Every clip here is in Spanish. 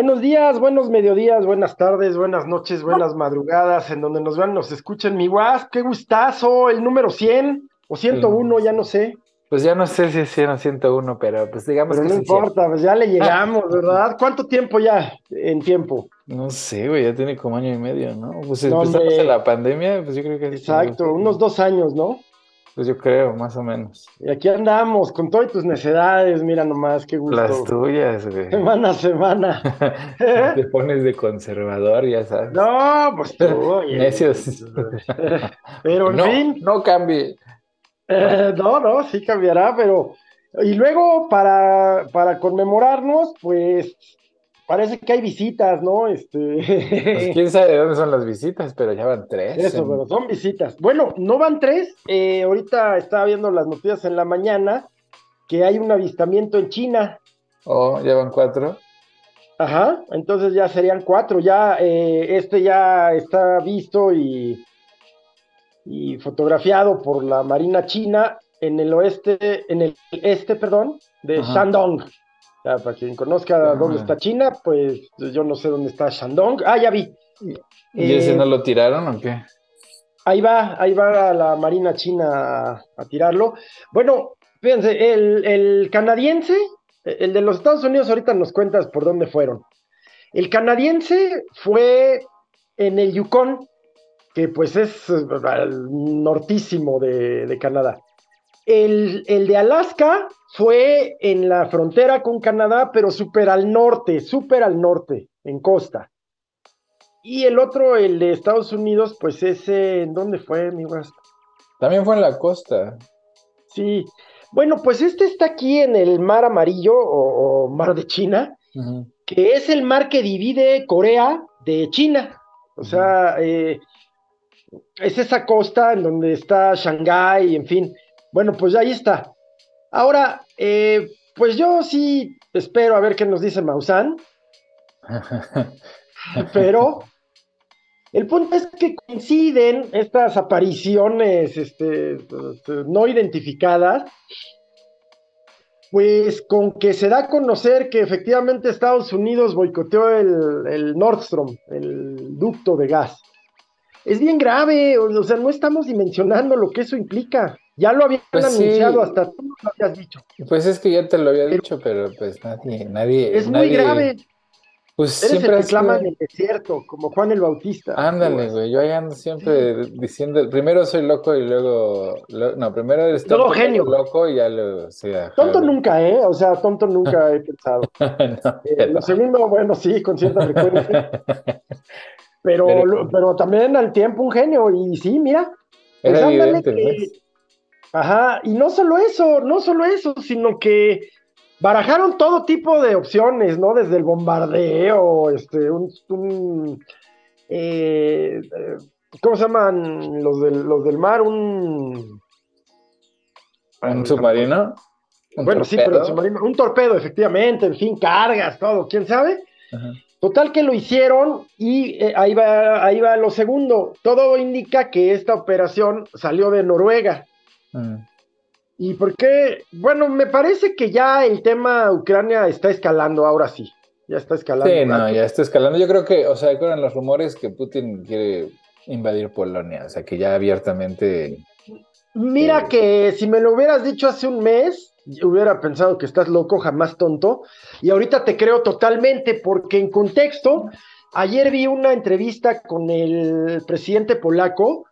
Buenos días, buenos mediodías, buenas tardes, buenas noches, buenas madrugadas, en donde nos vean, nos escuchen. Mi guas, qué gustazo, el número 100 o 101, ya no sé. Pues ya no sé si es 100 o 101, pero pues digamos Pero que no sí, 100. importa, pues ya le llegamos, ¿verdad? ¿Cuánto tiempo ya en tiempo? No sé, güey, ya tiene como año y medio, ¿no? Pues No, empezamos en la pandemia, pues yo creo que sí. Exacto, unos dos años, ¿no? Pues yo creo, más o menos. Y aquí andamos con todas tus necedades, mira nomás, qué Las gusto. tuyas, güey. Semana a semana. Te pones de conservador, ya sabes. No, pues tú, oye. Necios. Pero en No, fin. no cambie. Eh, no, no, sí cambiará, pero. Y luego, para, para conmemorarnos, pues parece que hay visitas, ¿no? Pues Este. quién sabe de dónde son las visitas, pero ya van tres. Eso, en- pero son visitas. Bueno, no van tres. eh, ahorita estaba viendo las noticias en la mañana que hay un avistamiento en China. Oh, ya van cuatro. Ajá, entonces ya serían cuatro. Ya eh, este ya está visto y, y fotografiado por la Marina China en el oeste, en el este, perdón, de Ajá. Shandong. Ya, para quien conozca dónde está China, pues yo no sé dónde está Shandong. Ah, ya vi. ¿Y ese Eh, no lo tiraron o qué? Ahí va, ahí va la Marina China a, a tirarlo. Bueno, fíjense, el, el canadiense, el de los Estados Unidos, ahorita nos cuentas por dónde fueron. El canadiense fue en el Yukon, que pues es eh, al nortísimo de, de Canadá. El, el de Alaska fue en la frontera con Canadá, pero súper al norte, súper al norte, en costa. Y el otro, el de Estados Unidos, pues ese, ¿en dónde fue, mi guas? También fue en la costa. Sí. Bueno, pues este está aquí en el Mar Amarillo o, o Mar de China, que es el mar que divide Corea de China. O sea, eh, es esa costa en donde está Shanghái, en fin. Bueno, pues ahí está. Ahora, eh, pues yo sí espero a ver qué nos dice Maussan, pero el punto es que coinciden estas apariciones este, no identificadas, pues con que se da a conocer que efectivamente Estados Unidos boicoteó el, el Nord Stream, el ducto de gas. Es bien grave, o sea, no estamos dimensionando lo que eso implica. Ya lo habían Pues sí. anunciado, hasta tú lo habías dicho. Pues es que ya te lo había dicho, pero pues nadie, nadie, Es muy grave. Pues Eres siempre el ha que clama en el desierto, como Juan el Bautista. Ándale, güey, yo ahí ando siempre diciendo, primero soy loco y luego, lo- no, primero eres tonto, genio. loco y ya lo, o sea, Tonto nunca, ¿eh? O sea, tonto nunca he pensado. No, Eh, lo segundo, bueno, sí, con cierta frecuencia, pero, Pero- pero también al tiempo un genio. Y sí, mira, pues Era ándale evidente, que- pues. Ajá, y no solo eso, no solo eso, sino que barajaron todo tipo de opciones, ¿no? Desde el bombardeo, este, un, un, eh, ¿cómo se llaman los del, los del mar? Un... ¿Un submarino? ¿Un Bueno, sí, pero el submarino, un torpedo, efectivamente, en fin, cargas, todo, quién sabe. Ajá. Total que lo hicieron y eh, ahí va, ahí va lo segundo. Todo indica que esta operación salió de Noruega. Mm. ¿Y por qué? Bueno, me parece que ya el tema Ucrania está escalando, ahora sí. Ya está escalando. Sí, no, ya está escalando. Yo creo que, o sea, eran los rumores que Putin quiere invadir Polonia, o sea, que ya abiertamente... Mira Eh. que si me lo hubieras dicho hace un mes, hubiera pensado que estás loco, jamás tonto. Y ahorita te creo totalmente, porque en contexto, ayer vi una entrevista con el presidente polaco,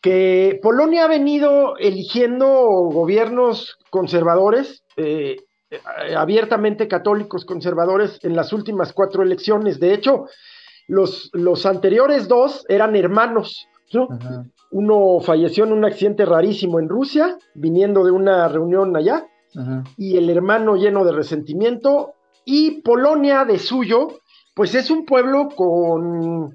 que Polonia ha venido eligiendo gobiernos conservadores, eh, eh, abiertamente católicos conservadores, en las últimas cuatro elecciones. De hecho, los, los anteriores dos eran hermanos, ¿no? Uno falleció en un accidente rarísimo en Rusia, viniendo de una reunión allá, y el hermano lleno de resentimiento. Y Polonia, de suyo, pues es un pueblo con,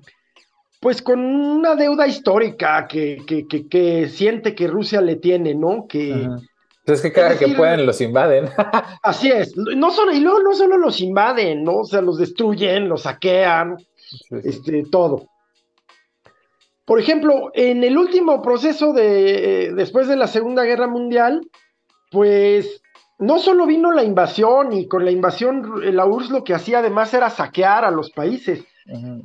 pues con una deuda histórica que, que, que, que siente que Rusia le tiene, ¿no? Que Ajá. Entonces que cada Es decir, que pueden los invaden. así es. No solo, y luego no solo los invaden, ¿no? O sea, los destruyen, los saquean, Sí, sí. este, todo. Por ejemplo, en el último proceso de después de la Segunda Guerra Mundial, pues no solo vino la invasión y con la invasión la URSS lo que hacía además era saquear a los países,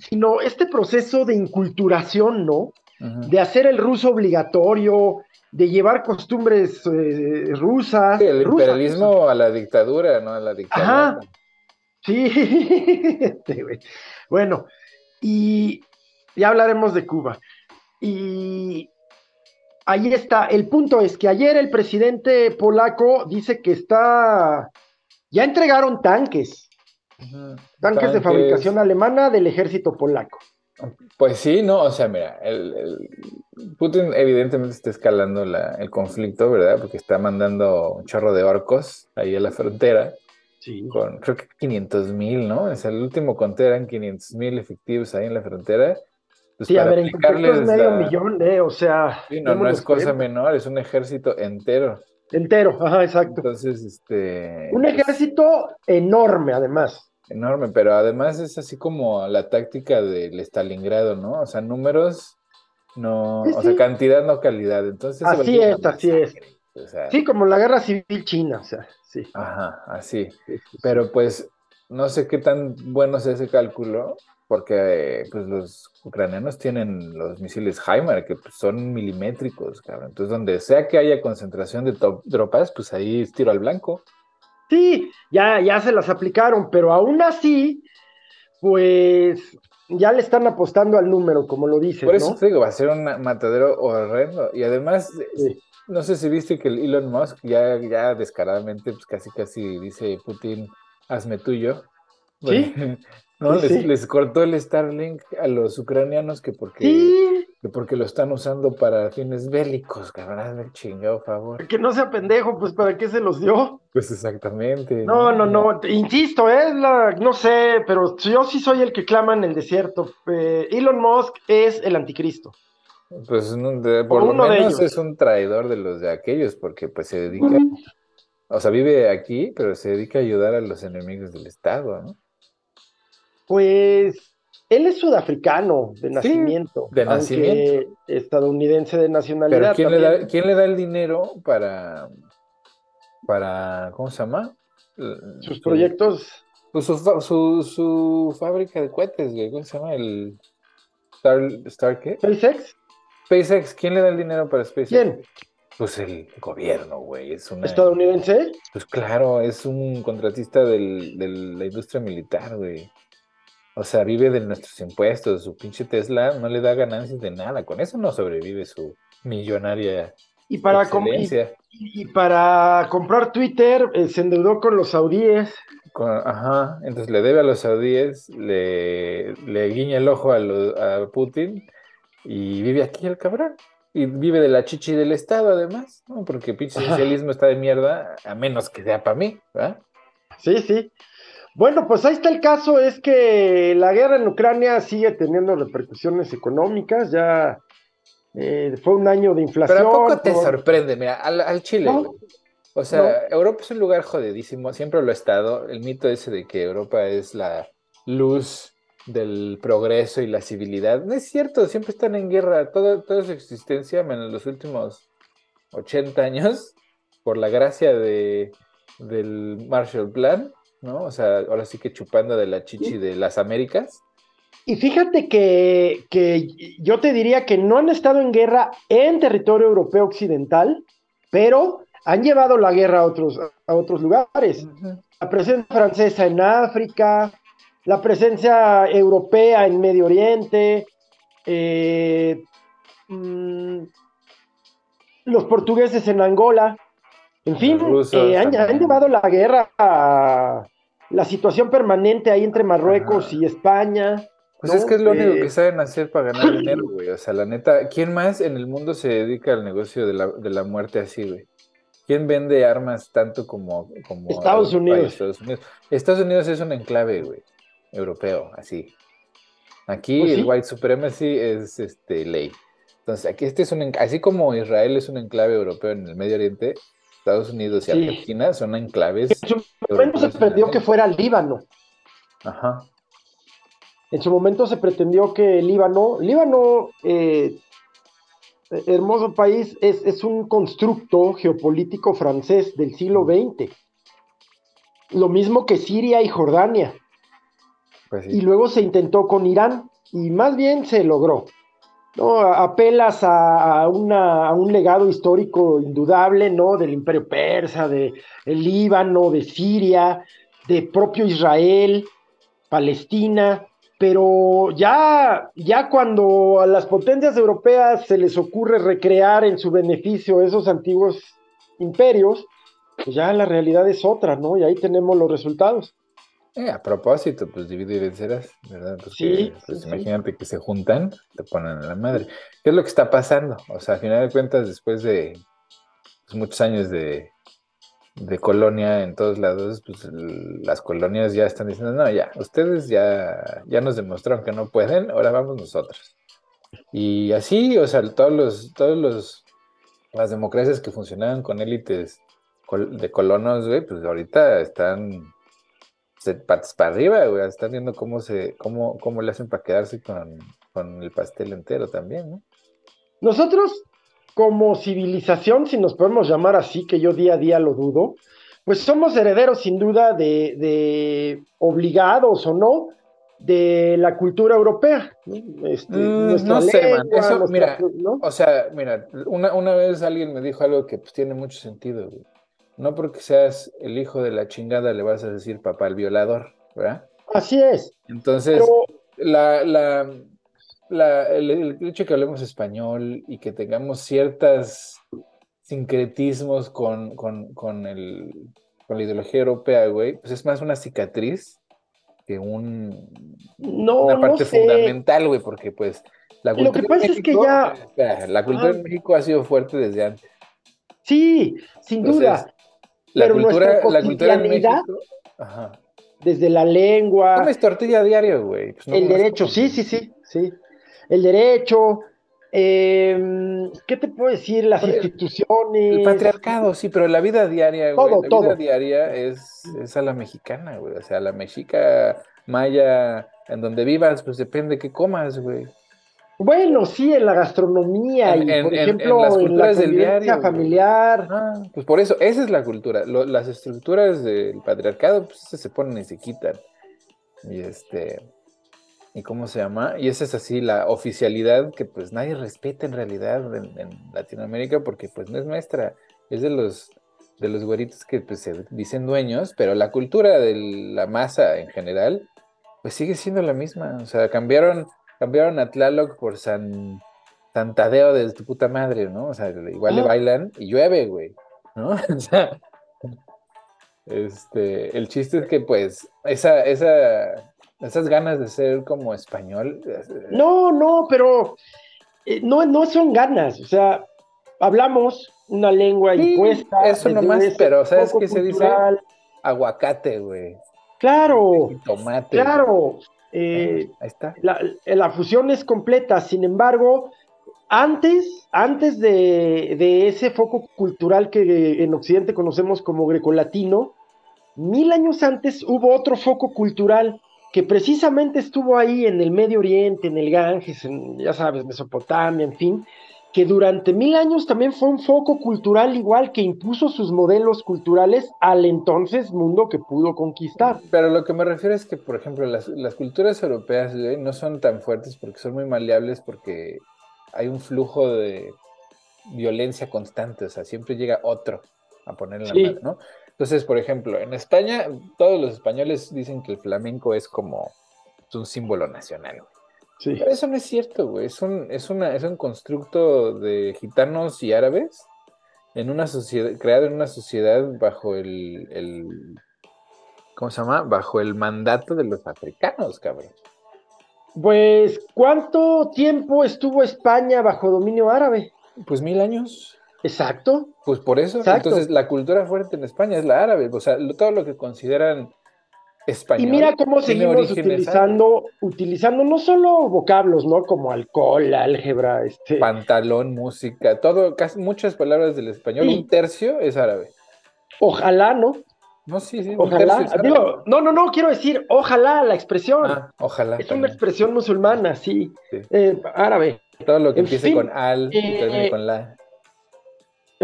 sino este proceso de inculturación, ¿no? De hacer el ruso obligatorio, de llevar costumbres eh, rusas. el imperialismo a la dictadura, ¿no? A la dictadura. Ajá. Sí, este, bueno, y ya hablaremos de Cuba. Y ahí está. El punto es que ayer el presidente polaco dice que está. Ya entregaron tanques. Tanques. de fabricación alemana del ejército polaco. Pues sí, no, o sea, mira, el, Putin evidentemente está escalando el conflicto, ¿verdad? Porque está mandando un chorro de orcos ahí a la frontera. Sí. Con creo que 500 mil, ¿no? O sea, el último conteo eran 500 mil efectivos ahí en la frontera. Pues sí, a ver, en es medio millón, ¿eh? O sea. Sí, no, no es cosa menor, es un ejército entero. Entero, ajá, exacto. Entonces, este. Un pues ejército enorme, además. Enorme, pero además es así como la táctica del Stalingrado, ¿no? O sea, números, no, o sea, cantidad, no calidad. Entonces, así es, así es. sí, como la guerra civil china, o sea, sí. Ajá, así. Pero pues, no sé qué tan bueno es ese cálculo, porque pues los ucranianos tienen los misiles Heimer, que pues, son milimétricos, cabrón. Entonces, donde sea que haya concentración de tropas, pues ahí es tiro al blanco. Sí, ya, ya se las aplicaron, pero aún así, pues ya le están apostando al número, como lo dices. Por eso digo, va a ser un matadero horrendo. Y además, no sé si viste que el Elon Musk ya, ya descaradamente, pues casi casi dice Putin, hazme tuyo. Sí. ¿no? les, cortó el Starlink a los ucranianos que porque, que porque lo están usando para fines bélicos, cabrón, me chingado favor. Que no sea pendejo, pues ¿para qué se los dio? Pues exactamente. No, no, no, insisto, es la, no sé, pero yo sí soy el que clama en el desierto. Eh, Elon Musk es el anticristo. Pues por lo menos es un traidor de los de aquellos, porque pues se dedica, o sea, vive aquí, pero se dedica a ayudar a los enemigos del Estado, ¿no? Pues él es sudafricano de nacimiento. de nacimiento. Estadounidense de nacionalidad. ¿quién le, da, ¿quién le, da, el dinero para, para, ¿cómo se llama? Sus proyectos. Pues su, su, fábrica de cohetes, güey. ¿Cómo se llama? El Star, Star ¿qué? SpaceX. SpaceX, ¿quién le da el dinero para SpaceX? ¿Quién? Pues el gobierno, güey. Es una... ¿Estadounidense? Pues claro, es un contratista del, de la industria militar, güey. O sea, vive de nuestros impuestos. Su pinche Tesla no le da ganancias de nada. Con eso no sobrevive su millonaria. Y para, y, para comprar Twitter eh, se endeudó con los saudíes. ajá, entonces le debe a los saudíes, le, le guiña el ojo a, a Putin y vive aquí el cabrón. Y vive de la chichi del Estado, además, ¿no? Porque pinche socialismo está de mierda, a menos que sea para mí, ¿verdad? Sí, sí. Bueno, pues ahí está el caso, es que la guerra en Ucrania sigue teniendo repercusiones económicas, ya eh, fue un año de inflación. Pero ¿a poco te sorprende? Mira, al, Chile, O sea, Europa es un lugar jodidísimo, siempre lo ha estado. El mito ese de que Europa es la luz del progreso y la civilidad. No es cierto, siempre están en guerra. Toda, toda su existencia, en los últimos 80 años, por la gracia de, del Marshall Plan, ¿no? O sea, ahora sí que chupando de la chichi de las Américas. Y fíjate que, yo te diría que no han estado en guerra en territorio europeo occidental, pero han llevado la guerra a otros, a otros lugares. La presencia francesa en África, la presencia europea en Medio Oriente, eh, mm, los portugueses en Angola. En fin, eh, han, llevado la guerra a la situación permanente ahí entre Marruecos y España. Pues es que es lo único que saben hacer para ganar dinero, güey. O sea, la neta, ¿quién más en el mundo se dedica al negocio de la, de la muerte así, güey? ¿Quién vende armas tanto como, como Estados, Unidos. Estados Unidos? Estados Unidos es un enclave, güey, europeo, así. Aquí pues el white supremacy es este, ley. Entonces, aquí este es un, así como Israel es un enclave europeo en el Medio Oriente, Estados Unidos y Argentina son enclaves. En su momento se pretendió que fuera Líbano. Ajá. En su momento se pretendió que Líbano, Líbano, eh, hermoso país, es, un constructo geopolítico francés del siglo XX. Lo mismo que Siria y Jordania. Pues y luego se intentó con Irán y más bien se logró. ¿No? Apelas a, un legado histórico indudable, ¿no? Del imperio persa, de Líbano, de Siria, de propio Israel, Palestina, pero ya, ya cuando a las potencias europeas se les ocurre recrear en su beneficio esos antiguos imperios, pues ya la realidad es otra, ¿no? Y ahí tenemos los resultados. Eh, a propósito, pues divide y vencerás, ¿verdad? sí, pues imagínate que se juntan, te ponen a la madre. ¿Qué es lo que está pasando? O sea, al final de cuentas, después de pues, muchos años de, de colonia en todos lados, pues las colonias ya están diciendo, no, ya, ustedes ya, ya nos demostraron que no pueden, ahora vamos nosotros. Y así, o sea, todos los, todos los, las democracias que funcionaban con élites de colonos, güey, pues ahorita están patas para arriba, güey, están viendo cómo se, cómo, cómo le hacen para quedarse con, con el pastel entero también, ¿no? Nosotros como civilización, si nos podemos llamar así, que yo día a día lo dudo, pues somos herederos sin duda de, obligados o no de la cultura europea. Este, mm, no sé, man. Eso, mira, o sea, mira, una, vez alguien me dijo algo que pues, tiene mucho sentido. No porque seas el hijo de la chingada le vas a decir papá el violador, ¿verdad? Así es. Entonces, la, la, el, hecho de que hablemos español y que tengamos ciertos sincretismos con, con, el, con la ideología europea, güey, pues es más una cicatriz que un, una parte fundamental, güey, porque pues la cultura Lo que pasa es que ya... la cultura en México ha sido fuerte desde antes. Sí, sin duda. La cultura, la cultura en México... Desde la lengua. Comes tortilla diario, güey. Pues el derecho, sí, sí, sí, sí el derecho, em, ¿qué te puedo decir? Las instituciones. El patriarcado, sí, pero la vida diaria, güey. la vida diaria es, es, a la mexicana, güey. O sea, la mexica maya, en donde vivas, pues depende qué comas, güey. Bueno, sí, en la gastronomía y, por ejemplo, en, la convivencia familiar. Ah, pues por eso, esa es la cultura. las estructuras del patriarcado, pues se ponen y se quitan. Y este, ¿Y cómo se llama? Y esa es así la oficialidad que pues nadie respeta en realidad en, Latinoamérica porque pues no es nuestra, es de los de los güeritos que pues, se dicen dueños, pero la cultura de la masa en general pues sigue siendo la misma, o sea, cambiaron cambiaron a Tlaloc por San Tadeo de tu puta madre, ¿no? O sea, igual le bailan y llueve, güey, ¿no? O sea, este, el chiste es que pues esa esa esas ganas de ser como español. No, no, pero eh, no, no son ganas, o sea, hablamos una lengua impuesta. Eso nomás, pero ¿sabes qué se dice? Aguacate, güey. Claro. tomate. Claro. Eh, ahí está. La, fusión es completa, sin embargo, antes, antes de, de, ese foco cultural que en Occidente conocemos como grecolatino, mil años antes hubo otro foco cultural que precisamente estuvo ahí en el Medio Oriente, en el Ganges, en, ya sabes, Mesopotamia, en fin, que durante mil años también fue un foco cultural igual que impuso sus modelos culturales al entonces mundo que pudo conquistar. Pero lo que me refiero es que, por ejemplo, las, culturas europeas no son tan fuertes porque son muy maleables porque hay un flujo de violencia constante, o sea, siempre llega otro a poner la mano, ¿no? Entonces, por ejemplo, en España, todos los españoles dicen que el flamenco es como un símbolo nacional. Sí. Pero eso no es cierto, güey. Es un, es, una, es un constructo de gitanos y árabes en una sociedad, creado en una sociedad bajo el, el ¿cómo se llama? Bajo el mandato de los africanos, cabrón. Pues, ¿cuánto tiempo estuvo España bajo dominio árabe? Pues mil años. Exacto. Pues por eso, entonces la cultura fuerte en España es la árabe, o sea, todo lo que consideran español. Y mira cómo seguimos utilizando, utilizando no solo vocablos, ¿no? Como alcohol, álgebra, este. Pantalón, música, todo, casi muchas palabras del español, un tercio es árabe. Ojalá, ¿no? No, sí, sí. Ojalá. Digo, no, no, no, quiero decir, ojalá la expresión. Ah, ojalá. Es una expresión musulmana, sí. Eh, árabe. Todo lo que empiece con al y termine eh, con la.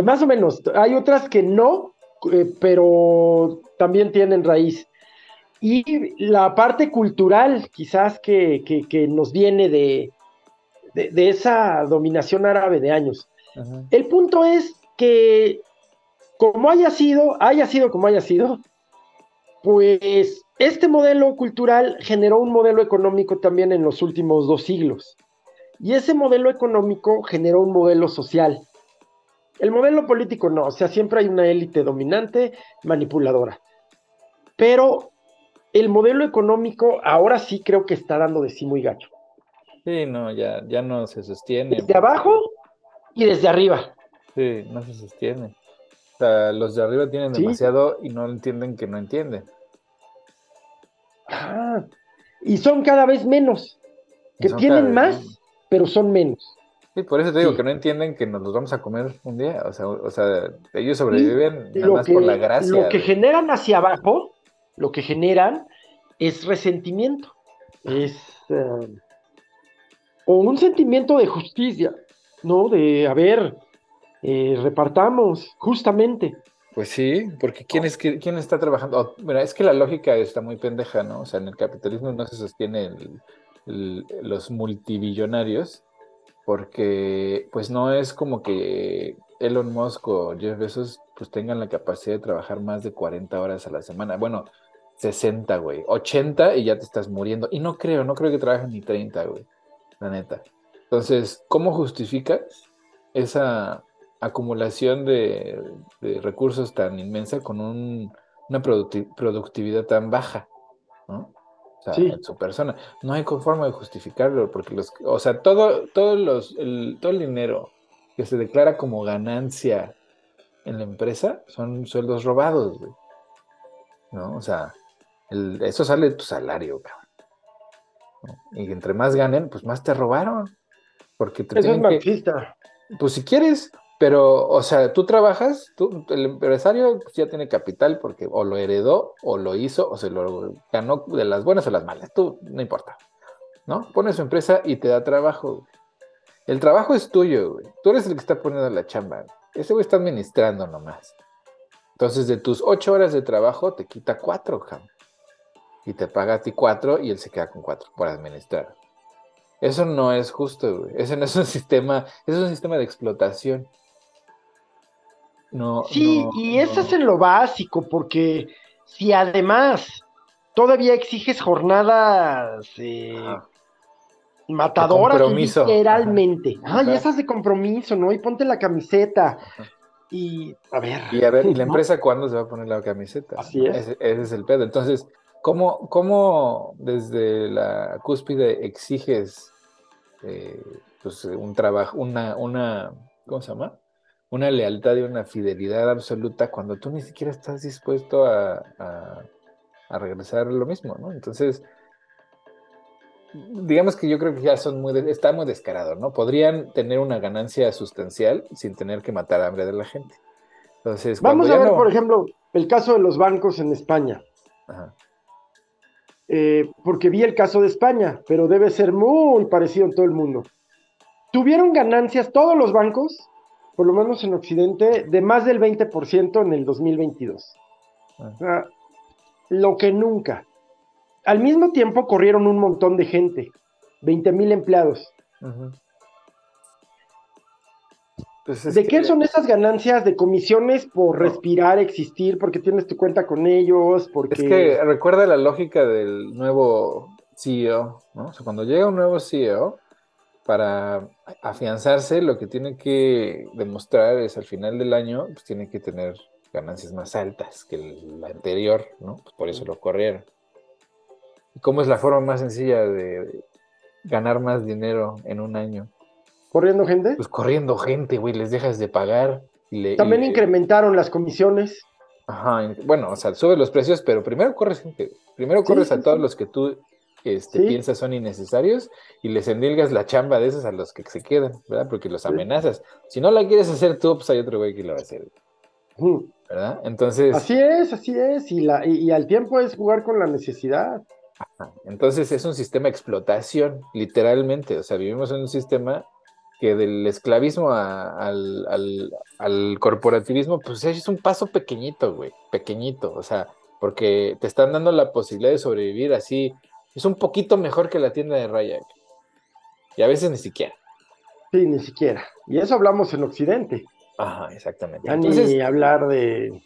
Más o menos. Hay otras que no, eh, pero también tienen raíz. Y la parte cultural, quizás que, nos viene de, de, esa dominación árabe de años. El punto es que, como haya sido, haya sido como haya sido, pues este modelo cultural generó un modelo económico también en los últimos dos siglos. Y ese modelo económico generó un modelo social. El modelo político no, o sea, siempre hay una élite dominante, manipuladora. Pero el modelo económico ahora sí creo que está dando de sí muy gacho. Sí, no, ya, ya no se sostiene. Desde abajo y desde arriba. Sí, no se sostiene. O sea, los de arriba tienen demasiado y no entienden que no entienden. Ah, y son cada vez menos. Que tienen más, pero son menos. Sí, por eso te digo que no entienden que nos los vamos a comer un día. O sea, o sea ellos sobreviven nada más por la gracia. Lo que generan hacia abajo, lo que generan es resentimiento. Es. Eh, o un sentimiento de justicia, ¿no? De, a ver, eh, repartamos justamente. Pues sí, porque ¿quién, es, quién está trabajando? mira, es que la lógica está muy pendeja, ¿no? O sea, en el capitalismo no se sostiene los multibillonarios, porque pues no es como que Elon Musk o Jeff Bezos pues tengan la capacidad de trabajar más de 40 horas a la semana. Bueno, 60, güey. 80 y ya te estás muriendo. Y no creo, no creo que trabajen ni 30, güey. La neta. Entonces, ¿cómo justificas esa acumulación de, recursos tan inmensa con una productividad tan baja, ¿no? O sea, en su persona. No hay forma de justificarlo, porque los, o sea, todo, todos los, el, todo el dinero que se declara como ganancia en la empresa son sueldos robados, güey. ¿No? O sea, eso sale de tu salario, cabrón. Y entre más ganen, pues más te robaron. Porque te eso es marxista. pues si quieres, pero, o sea, tú trabajas, tú, el empresario ya tiene capital porque o lo heredó, o lo hizo, o se lo ganó de las buenas o las malas, tú, no importa, ¿no? Pones su empresa y te da trabajo. El trabajo es tuyo, güey. Tú eres el que está poniendo la chamba. Ese güey está administrando nomás. Entonces, de tus ocho horas de trabajo, te quita cuatro, cabrón. Y te paga a ti cuatro y él se queda con cuatro por administrar. Eso no es justo, güey. Ese no es un sistema, es un sistema de explotación. No, sí, y eso es en lo básico, porque si además todavía exiges jornadas eh, matadoras, literalmente. Ay, esas de compromiso, ¿no? Y ponte la camiseta. Y a ver. Y a ver, ¿y la empresa cuándo se va a poner la camiseta? Así es. Ese, es el pedo. Entonces, ¿cómo, ¿cómo, desde la cúspide exiges eh, pues, un trabajo, una, una, ¿cómo se llama? una lealtad y una fidelidad absoluta cuando tú ni siquiera estás dispuesto a, a, regresar lo mismo, ¿no? Entonces, digamos que yo creo que ya son muy, está muy descarado, ¿no? Podrían tener una ganancia sustancial sin tener que matar hambre de la gente. Entonces, vamos a ver, por ejemplo, el caso de los bancos en España. Eh, porque vi el caso de España, pero debe ser muy parecido en todo el mundo. Tuvieron ganancias todos los bancos por lo menos en Occidente, de más del 20% en el 2022. Ah. O sea, lo que nunca. Al mismo tiempo corrieron un montón de gente, 20 mil empleados. Pues ¿De qué son esas ganancias de comisiones por respirar, existir, porque tienes tu cuenta con ellos? Porque... Es que recuerda la lógica del nuevo CEO, ¿no? O sea, cuando llega un nuevo CEO, para afianzarse, lo que tiene que demostrar es al final del año, pues tiene que tener ganancias más altas que la anterior, ¿no? Pues por eso lo corrieron. ¿Y cómo es la forma más sencilla de ganar más dinero en un año? ¿Corriendo gente? Pues corriendo gente, güey, les dejas de pagar. Y También incrementaron las comisiones. Ajá, bueno, o sea, sube los precios, pero primero corres gente. Primero corres a todos los que tú este, piensas son innecesarios y les endilgas la chamba de esos a los que se quedan, ¿verdad? Porque los amenazas. Si no la quieres hacer tú, pues hay otro güey que la va a hacer. ¿Verdad? Entonces. Así es, así es. Y, la, y, al tiempo es jugar con la necesidad. Entonces es un sistema de explotación, literalmente. O sea, vivimos en un sistema que del esclavismo al, al, corporativismo, pues es un paso pequeñito, güey, pequeñito, o sea, porque te están dando la posibilidad de sobrevivir así, es un poquito mejor que la tienda de raya, y a veces ni siquiera. Sí, ni siquiera. Y eso hablamos en Occidente. Ajá, exactamente. Ya ni hablar de...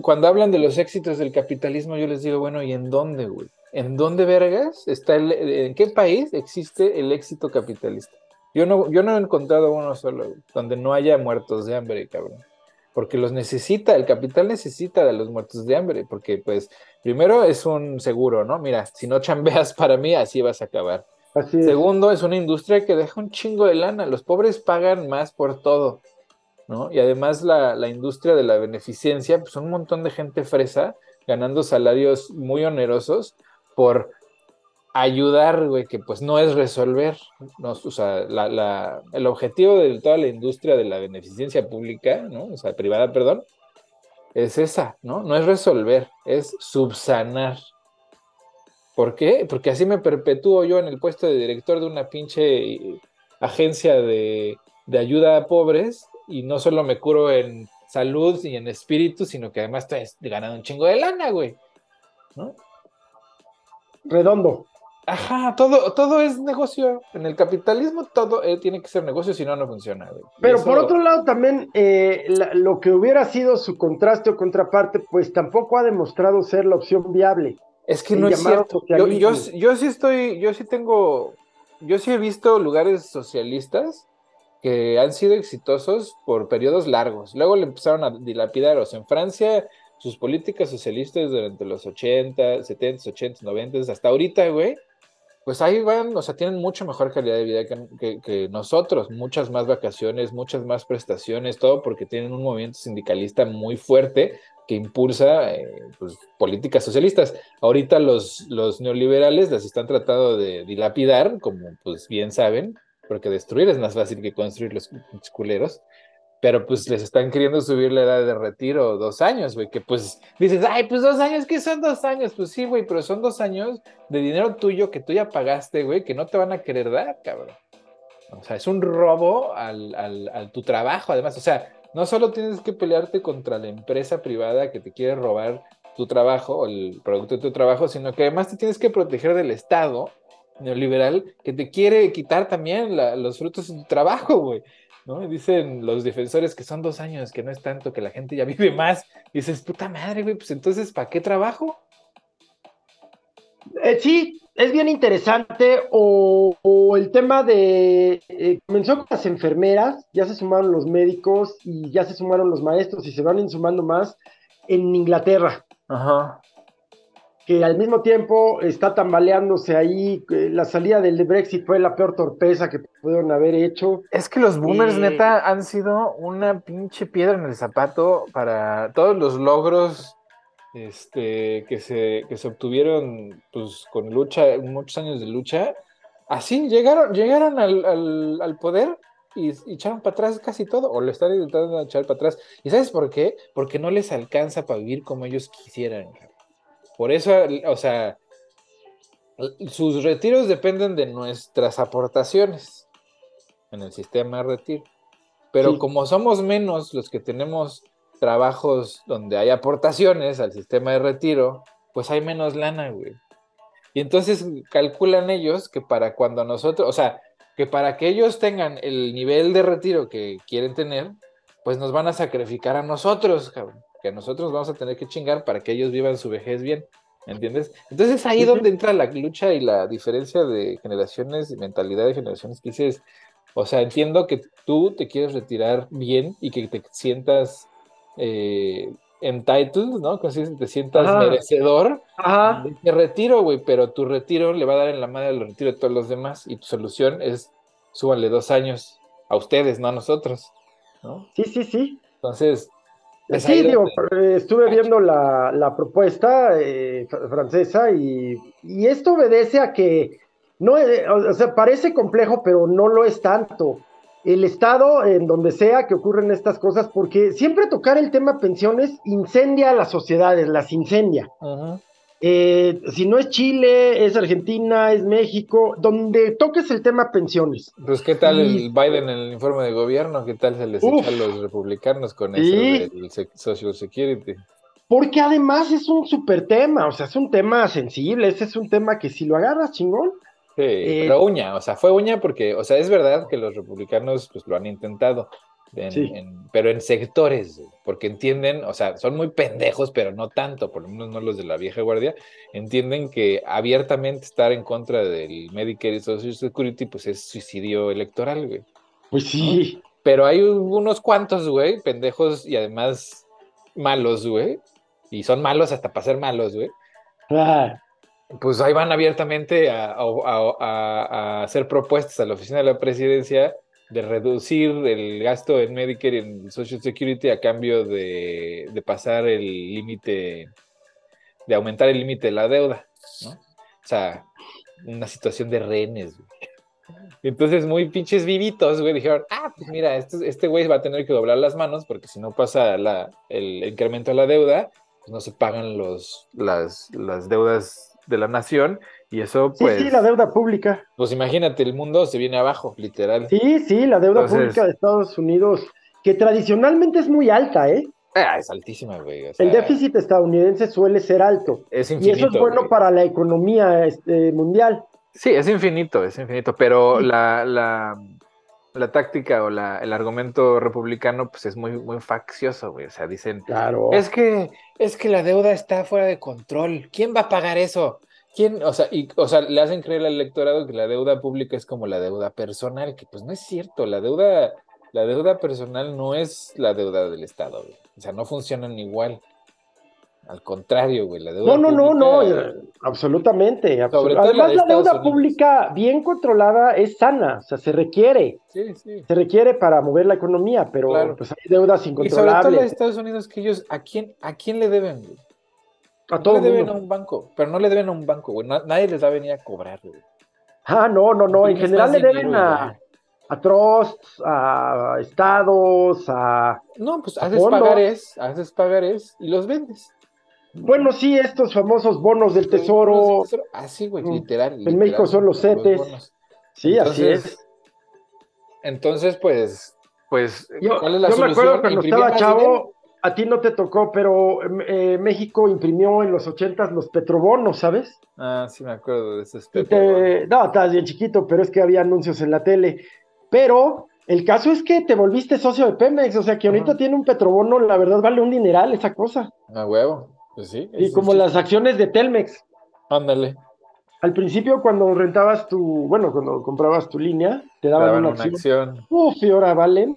Cuando hablan de los éxitos del capitalismo, yo les digo, bueno, ¿y en dónde, güey? ¿En dónde, vergas, está el, en qué país existe el éxito capitalista? Yo no, yo no he encontrado uno solo donde no haya muertos de hambre, cabrón. Porque los necesita, el capital necesita de los muertos de hambre, porque pues primero es un seguro, ¿no? Mira, si no chambeas para mí, así vas a acabar. Segundo, es una industria que deja un chingo de lana. Los pobres pagan más por todo, ¿no? Y además la, la industria de la beneficencia, pues un montón de gente fresa ganando salarios muy onerosos por ayudar, güey, que pues no es resolver, no, o sea, la, el objetivo de toda la industria de la beneficencia pública, ¿no? O sea, privada, perdón, es esa, ¿no? No es resolver, es subsanar. ¿Por qué? Porque así me perpetúo yo en el puesto de director de una pinche agencia de, de ayuda a pobres y no solo me curo en salud y en espíritu, sino que además estoy ganando un chingo de lana, güey, ¿no? Redondo. Ajá, todo, todo es negocio. En el capitalismo todo eh, tiene que ser negocio, si no, no funciona. Pero por otro lado, también eh, lo que hubiera sido su contraste o contraparte, pues tampoco ha demostrado ser la opción viable. Es que no es cierto. Yo, yo, sí estoy, yo sí tengo, yo sí he visto lugares socialistas que han sido exitosos por periodos largos. Luego le empezaron a dilapidar. O sea, en Francia sus políticas socialistas durante los 80, 70, 80, 90, hasta ahorita, güey, pues ahí van, o sea, tienen mucho mejor calidad de vida que, nosotros, muchas más vacaciones, muchas más prestaciones, todo porque tienen un movimiento sindicalista muy fuerte que impulsa eh, pues, políticas socialistas. Ahorita los, los neoliberales las están tratando de dilapidar, como pues bien saben, porque destruir es más fácil que construir los culeros pero pues les están queriendo subir la edad de retiro dos años, güey, que pues dices, ay, pues dos años, ¿qué son dos años? Pues sí, güey, pero son dos años de dinero tuyo que tú ya pagaste, güey, que no te van a querer dar, cabrón. O sea, es un robo al, al, tu trabajo, además, o sea, no solo tienes que pelearte contra la empresa privada que te quiere robar tu trabajo o el producto de tu trabajo, sino que además te tienes que proteger del Estado neoliberal que te quiere quitar también los frutos de tu trabajo, güey. ¿No? Dicen los defensores que son dos años, que no es tanto, que la gente ya vive más. Y dices, puta madre, güey, pues entonces, ¿para qué trabajo? Eh, sí, es bien interesante. O, el tema de. Eh, comenzó con las enfermeras, ya se sumaron los médicos y ya se sumaron los maestros y se van sumando más en Inglaterra. Ajá que al mismo tiempo está tambaleándose ahí. La salida del Brexit fue la peor torpeza que pudieron haber hecho. Es que los boomers, eh, neta, han sido una pinche piedra en el zapato para todos los logros este, que, se, que se obtuvieron pues, con lucha, muchos años de lucha. Así llegaron, llegaron al, al, poder y, y, echaron para atrás casi todo, o lo están intentando echar para atrás. ¿Y sabes por qué? Porque no les alcanza para vivir como ellos quisieran. Por eso, o sea, sus retiros dependen de nuestras aportaciones en el sistema de retiro. Pero como somos menos los que tenemos trabajos donde hay aportaciones al sistema de retiro, pues hay menos lana, güey. Y entonces calculan ellos que para cuando nosotros, o sea, que para que ellos tengan el nivel de retiro que quieren tener, pues nos van a sacrificar a nosotros, cabrón que nosotros vamos a tener que chingar para que ellos vivan su vejez bien. ¿Entiendes? Entonces es ahí donde entra la lucha y la diferencia de generaciones y mentalidad de generaciones que dices, o sea, entiendo que tú te quieres retirar bien y que te sientas eh, entitled, ¿no? Que te sientas merecedor Ajá. de retiro, güey, pero tu retiro le va a dar en la madre el retiro de todos los demás y tu solución es súbanle dos años a ustedes, no a nosotros, ¿no? Sí, sí, sí. Entonces, Sí, digo, eh, estuve viendo la, propuesta eh, francesa y, esto obedece a que, no, eh, o sea, parece complejo, pero no lo es tanto. El Estado, en donde sea que ocurren estas cosas, porque siempre tocar el tema pensiones incendia a las sociedades, las incendia. Eh, si no es Chile, es Argentina, es México, donde toques el tema pensiones. Pues, ¿qué tal el Biden en el informe de gobierno? ¿Qué tal se les echa a los republicanos con eso del Social Security? Porque además es un súper tema, o sea, es un tema sensible, ese es un tema que si lo agarras chingón. Sí, eh, pero uña, o sea, fue uña porque, o sea, es verdad que los republicanos pues lo han intentado, pero en sectores, porque entienden, o sea, son muy pendejos, pero no tanto, por lo menos no los de la vieja guardia, entienden que abiertamente estar en contra del Medicare y Social Security, pues es suicidio electoral, güey. Pues sí. Pero hay unos cuantos, güey, pendejos y además malos, güey, y son malos hasta para ser malos, güey. Ah. Pues ahí van abiertamente a, a hacer propuestas a la oficina de la presidencia de reducir el gasto en Medicare y en Social Security a cambio de, pasar el límite, de aumentar el límite de la deuda, ¿no? O sea, una situación de rehenes. Entonces, muy pinches vivitos, güey, dijeron, ah, pues mira, este, este güey va a tener que doblar las manos porque si no pasa la, el incremento de la deuda, pues no se pagan los, las, las deudas de la nación y eso, pues. Sí, sí, la deuda pública. Pues imagínate, el mundo se viene abajo, literal. Sí, sí, la deuda pública de Estados Unidos, que tradicionalmente es muy alta, ¿eh? Ah, es altísima, güey. el déficit estadounidense suele ser alto. Es infinito. Y eso es bueno para la economía este, mundial. Sí, es infinito, es infinito. Pero la, la, la, táctica o la, el argumento republicano, pues es muy, muy faccioso, güey. O sea, dicen. Claro. Es que, es que la deuda está fuera de control. ¿Quién va a pagar eso? ¿Quién, o sea, y, o sea, le hacen creer al electorado que la deuda pública es como la deuda personal, que pues no es cierto, la deuda, la deuda personal no es la deuda del Estado, güey. O sea, no funcionan igual. Al contrario, güey, la deuda No, no, no, no, eh, absolutamente. Además, la deuda pública bien controlada es sana, o sea, se requiere. Sí, sí. Se requiere para mover la economía, pero pues hay deudas incontrolables. Y sobre todo en Estados Unidos que ellos, ¿a quién, a quién le deben, güey? A todo le deben a un banco, pero no le deben a un banco, güey. nadie les va a venir a cobrar, güey. Ah, no, no, no. En general le deben a, a trusts, a estados, a. No, pues haces pagares, haces pagares y los vendes. Bueno, sí, estos famosos bonos del tesoro. Así, güey, mm. literal, En México son los CETES. sí, así es. Entonces, pues, pues, ¿cuál es la yo me acuerdo cuando estaba chavo, a ti no te tocó, pero em, eh, México imprimió en los ochentas los petrobonos, ¿sabes? Ah, sí me acuerdo de esos petrobonos. No, estabas bien chiquito, pero es que había anuncios en la tele. Pero el caso es que te volviste socio de Pemex, o sea que ahorita tiene un petrobono, la verdad vale un dineral esa cosa. Ah, huevo, pues sí. Y como las acciones de Telmex. Ándale. Al principio cuando rentabas tu, bueno, cuando comprabas tu línea, te daban, una, acción. acción. Uf, y ahora valen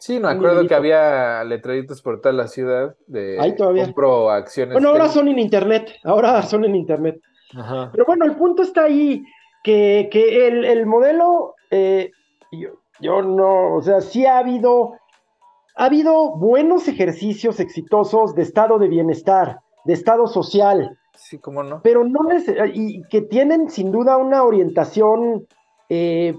Sí, me acuerdo que había letreritos por toda la ciudad de Ahí todavía. compro acciones. Bueno, ahora son en internet, ahora son en internet. Pero bueno, el punto está ahí, que, el, modelo, eh, yo, no, o sea, sí ha habido, ha habido buenos ejercicios exitosos de estado de bienestar, de estado social. Sí, cómo no. Pero no les, y que tienen sin duda una orientación, eh,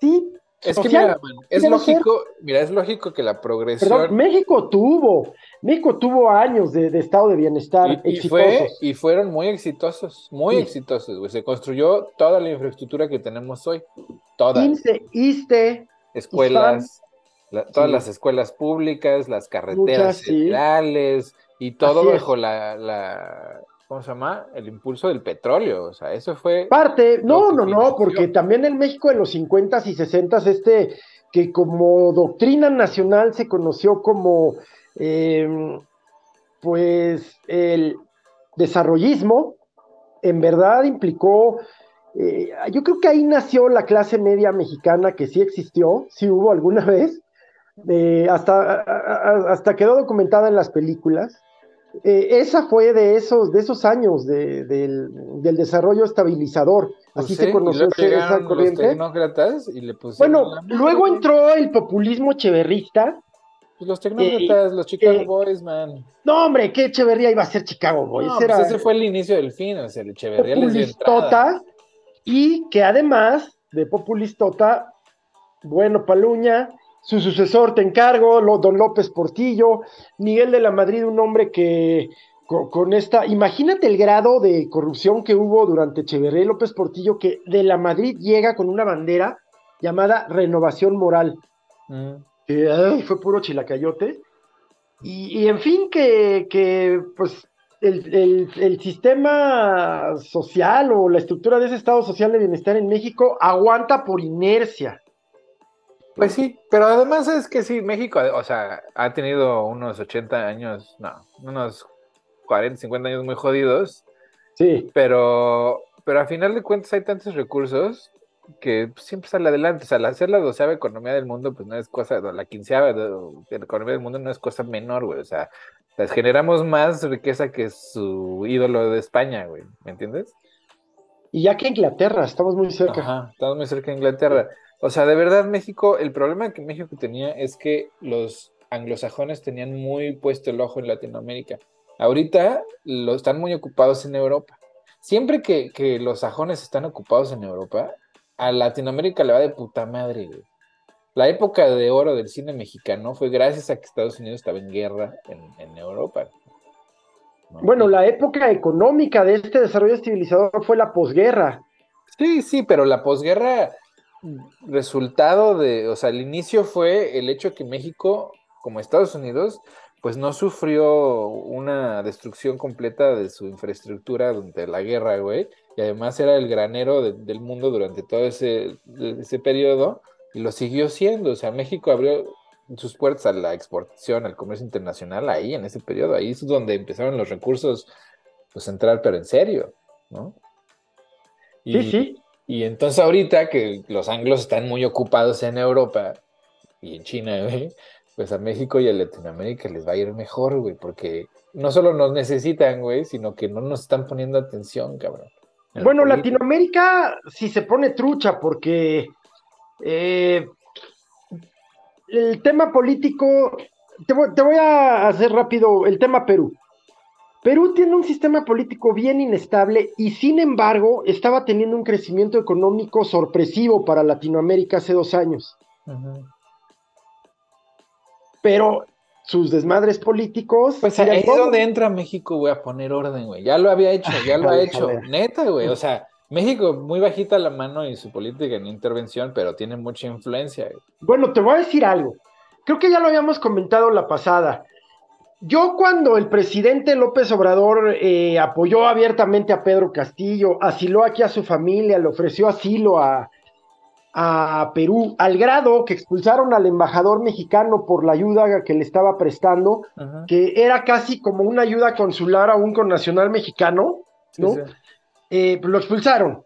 sí, es que mira, es lógico, mira, es lógico que la progresión. México tuvo, México tuvo años de, estado de bienestar y, exitosos. y fueron muy exitosos, muy exitosos, güey. Se construyó toda la infraestructura que tenemos hoy. Toda. ISTE, escuelas, todas las escuelas públicas, las carreteras centrales y todo bajo la ¿cómo se llama? El impulso del petróleo, o sea, eso fue... Parte, no, no, no, porque también en México en los 50s y 60s, este, que como doctrina nacional se conoció como, em, pues, el desarrollismo, en verdad implicó, eh, yo creo que ahí nació la clase media mexicana que sí existió, sí hubo alguna vez, eh, hasta, hasta quedó documentada en las películas, eh, esa fue de esos, de esos años del, desarrollo estabilizador. Así pues se conoció esa corriente. bueno, luego entró el populismo cheverrista. Pues los tecnócratas, los Chicago eh, Boys, man. No, hombre, ¿qué Echeverría iba a ser Chicago Boys? Pues ese fue el inicio del fin, o sea, el Echeverría Populistota, y que además de populistota, bueno, Paluña, su sucesor te encargo, don López Portillo, Miguel de la Madrid, un hombre que con, esta, imagínate el grado de corrupción que hubo durante Echeverría López Portillo, que de la Madrid llega con una bandera llamada Renovación Moral, mm. que fue puro chilacayote, y, en fin, que, que pues el, el, sistema social o la estructura de ese estado social de bienestar en México aguanta por inercia. Pues sí, pero además es que sí, México, o sea, ha tenido unos 80 años, no, unos 40, 50 años muy jodidos. Sí. Pero, pero a final de cuentas hay tantos recursos que siempre sale adelante. O sea, al hacer la doceava economía del mundo, pues no es cosa, la quinceava de, la economía del mundo no es cosa menor, güey. O sea, generamos más riqueza que su ídolo de España, güey. ¿Me entiendes? Y ya que Inglaterra, estamos muy cerca. Ajá, estamos muy cerca de Inglaterra. O sea, de verdad, México, el problema que México tenía es que los anglosajones tenían muy puesto el ojo en Latinoamérica. Ahorita lo están muy ocupados en Europa. Siempre que, que los sajones están ocupados en Europa, a Latinoamérica le va de puta madre, güey. La época de oro del cine mexicano fue gracias a que Estados Unidos estaba en guerra en, Europa. Bueno, la época económica de este desarrollo civilizador fue la posguerra. Sí, sí, pero la posguerra, resultado de, o sea, el inicio fue el hecho que México, como Estados Unidos, pues no sufrió una destrucción completa de su infraestructura durante la guerra, güey, y además era el granero del mundo durante todo ese, ese periodo y lo siguió siendo. O sea, México abrió sus puertas a la exportación, al comercio internacional ahí, en ese periodo. Ahí es donde empezaron los recursos pues, a entrar, pero en serio, ¿no? Y, sí, sí. Y entonces ahorita que los anglos están muy ocupados en Europa y en China, güey, pues a México y a Latinoamérica les va a ir mejor, güey, porque no solo nos necesitan, güey, sino que no nos están poniendo atención, cabrón. Bueno, Latinoamérica sí se pone trucha porque eh, el tema político, te voy, a hacer rápido el tema Perú. Perú tiene un sistema político bien inestable y sin embargo estaba teniendo un crecimiento económico sorpresivo para Latinoamérica hace dos años. Pero sus desmadres políticos. Pues ahí es donde entra México, güey, a poner orden, güey. Ya lo había hecho, ya lo ha hecho. Neta, güey. O sea, México muy bajita la mano y su política en intervención, pero tiene mucha influencia. Bueno, te voy a decir algo. Creo que ya lo habíamos comentado la pasada. Yo cuando el presidente López Obrador eh, apoyó abiertamente a Pedro Castillo, asiló aquí a su familia, le ofreció asilo a, a Perú, al grado que expulsaron al embajador mexicano por la ayuda que le estaba prestando, que era casi como una ayuda consular a un connacional mexicano, ¿no? Eh, pues lo expulsaron.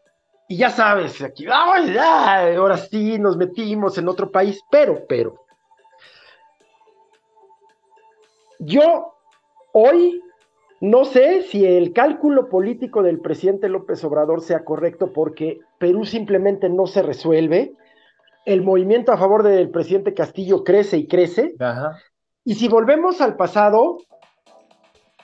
Y ya sabes, aquí, ahora sí nos metimos en otro país, pero, pero. Yo hoy no sé si el cálculo político del presidente López Obrador sea correcto porque Perú simplemente no se resuelve. El movimiento a favor del presidente Castillo crece y crece. Y si volvemos al pasado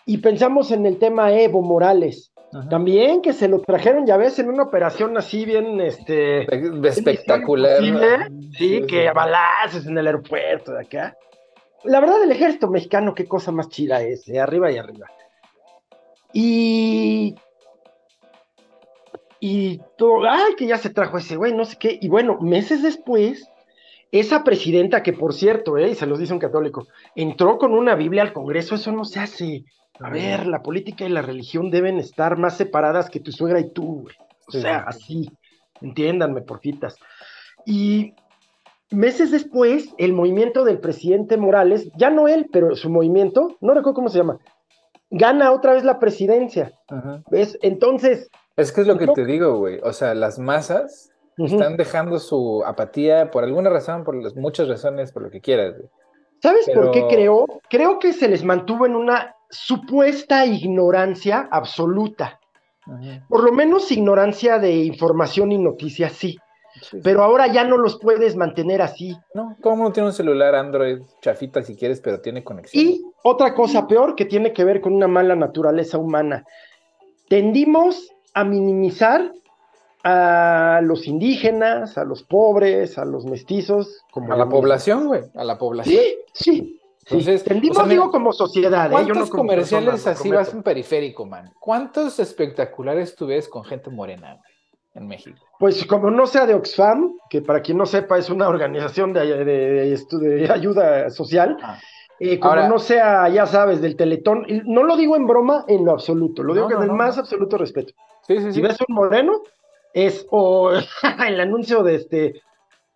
y pensamos en el tema Evo Morales, también que se lo trajeron, ya ves, en una operación así bien este, espectacular. Sí, que a balazos en el aeropuerto de acá. La verdad, el ejército mexicano, qué cosa más chida es, de arriba y arriba. Y. Y todo, ay, que ya se trajo ese güey, no sé qué. Y bueno, meses después, esa presidenta, que por cierto, eh, y se los dice un católico, entró con una Biblia al Congreso, eso no se hace. A ver, la política y la religión deben estar más separadas que tu suegra y tú, güey. O sea, así. Entiéndanme, porfitas. Y meses después, el movimiento del presidente Morales, ya no él, pero su movimiento, no recuerdo cómo se llama, gana otra vez la presidencia. ¿Ves? Entonces. Es que es lo que te digo, güey. O sea, las masas están dejando su apatía por alguna razón, por las muchas razones, por lo que quieras. ¿Sabes por qué creo? Creo que se les mantuvo en una supuesta ignorancia absoluta. Por lo menos ignorancia de información y noticias, sí. Pero ahora ya no los puedes mantener así. No, todo mundo tiene un celular Android chafita si quieres, pero tiene conexión. Y otra cosa peor que tiene que ver con una mala naturaleza humana. Tendimos a minimizar a los indígenas, a los pobres, a los mestizos. Como a la población, güey, a la población. Sí, sí. Entonces, tendimos, digo, como sociedad. ¿eh? ¿Cuántos comerciales así vas en periférico, man? ¿Cuántos espectaculares tú ves con gente morena en México? Pues como no sea de Oxfam, que para quien no sepa es una organización de, de, ayuda social, ah. eh, como no sea, ya sabes, del Teletón, no lo digo en broma en lo absoluto, lo digo con el más absoluto respeto. si ves un moreno, es o el anuncio de este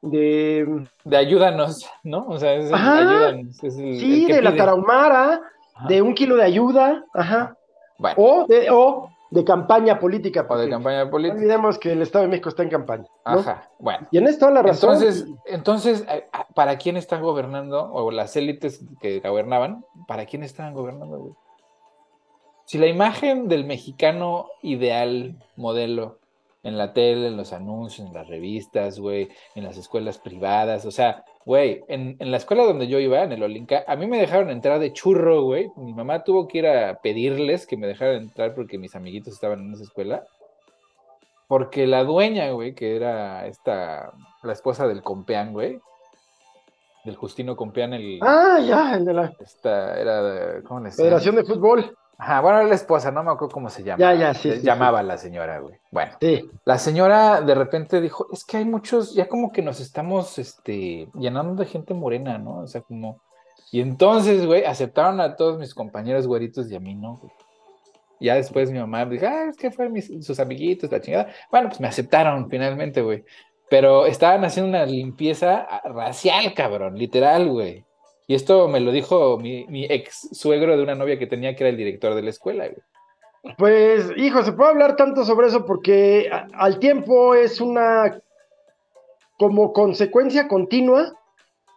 de, de ayúdanos, ¿no? O sea, es, ayúdanos, sí, de la tarahumara, de un kilo de ayuda, ajá. Bueno. O de, o de campaña política. O de campaña política. No olvidemos que el Estado de México está en campaña. Ajá, bueno. Y en esto la razón. Entonces, entonces, eh, ¿para quién están gobernando? O las élites que gobernaban, ¿para quién estaban gobernando, güey? Si la imagen del mexicano ideal, modelo, en la tele, en los anuncios, en las revistas, güey, en las escuelas privadas, o sea, güey, en, la escuela donde yo iba, en el Olinca, a mí me dejaron entrar de churro, güey, mi mamá tuvo que ir a pedirles que me dejaran entrar porque mis amiguitos estaban en esa escuela, porque la dueña, güey, que era esta, la esposa del Compeán, güey, del Justino Compeán, el... Ah, ya, el de la... Esta era, ¿cómo le Federación de Fútbol. Ajá, bueno, la esposa, no me acuerdo cómo se llama. Ya, ya, sí. llamaba la señora, güey. Bueno, la señora de repente dijo, es que hay muchos, ya como que nos estamos, este, llenando de gente morena, ¿no? O sea, como... Y entonces, güey, aceptaron a todos mis compañeros güeritos y a mí no, güey. Ya después mi mamá dijo, ah, es que fueron mis, sus amiguitos, la chingada. Bueno, pues me aceptaron finalmente, güey. Pero estaban haciendo una limpieza racial, cabrón, literal, güey. Y esto me lo dijo mi, ex suegro de una novia que tenía que era el director de la escuela. Pues, hijo, se puede hablar tanto sobre eso porque al tiempo es una como consecuencia continua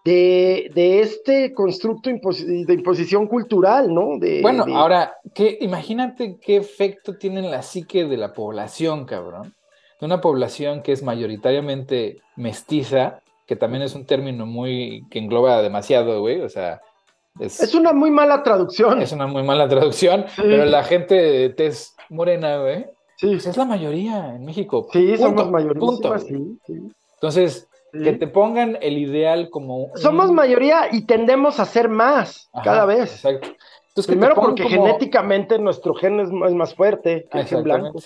de, este constructo de imposición cultural, ¿no? bueno, ahora, ¿qué, imagínate qué efecto tiene en la psique de la población, cabrón. De una población que es mayoritariamente mestiza, que también es un término muy que engloba demasiado, güey, o sea, es, una muy mala traducción. Es una muy mala traducción, pero la gente de tez morena, güey, sí. Pues es la mayoría en México. Sí, somos mayoría. Sí, Entonces, que te pongan el ideal como... Somos mayoría y tendemos a ser más cada vez. Exacto. Entonces, Primero porque genéticamente nuestro gen es más, fuerte que el gen blanco.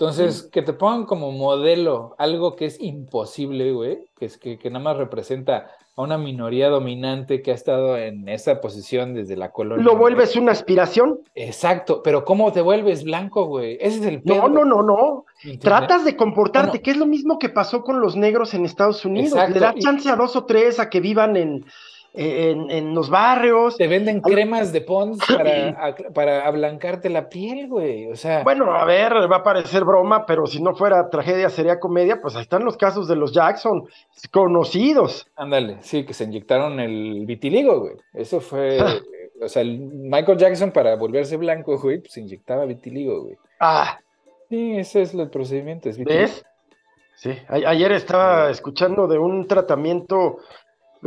Entonces, que te pongan como modelo algo que es imposible, güey, que es que, nada más representa a una minoría dominante que ha estado en esa posición desde la colonia. ¿Lo vuelves una aspiración? Exacto, pero ¿cómo te vuelves blanco, güey? Ese es el No, no, no, no. Tratas de comportarte, que es lo mismo que pasó con los negros en Estados Unidos. Le das chance a dos o tres a que vivan en en, los barrios. Te venden cremas de Pons para, para ablancarte la piel, güey. O sea. Bueno, a ver, va a parecer broma, pero si no fuera tragedia, sería comedia. Pues ahí están los casos de los Jackson, conocidos. Ándale, sí, que se inyectaron el vitiligo, güey. Eso fue. o sea, el Michael Jackson para volverse blanco, güey, pues se inyectaba vitiligo, güey. Ah. Sí, ese es el procedimiento. Es ¿Ves? Sí, ayer estaba escuchando de un tratamiento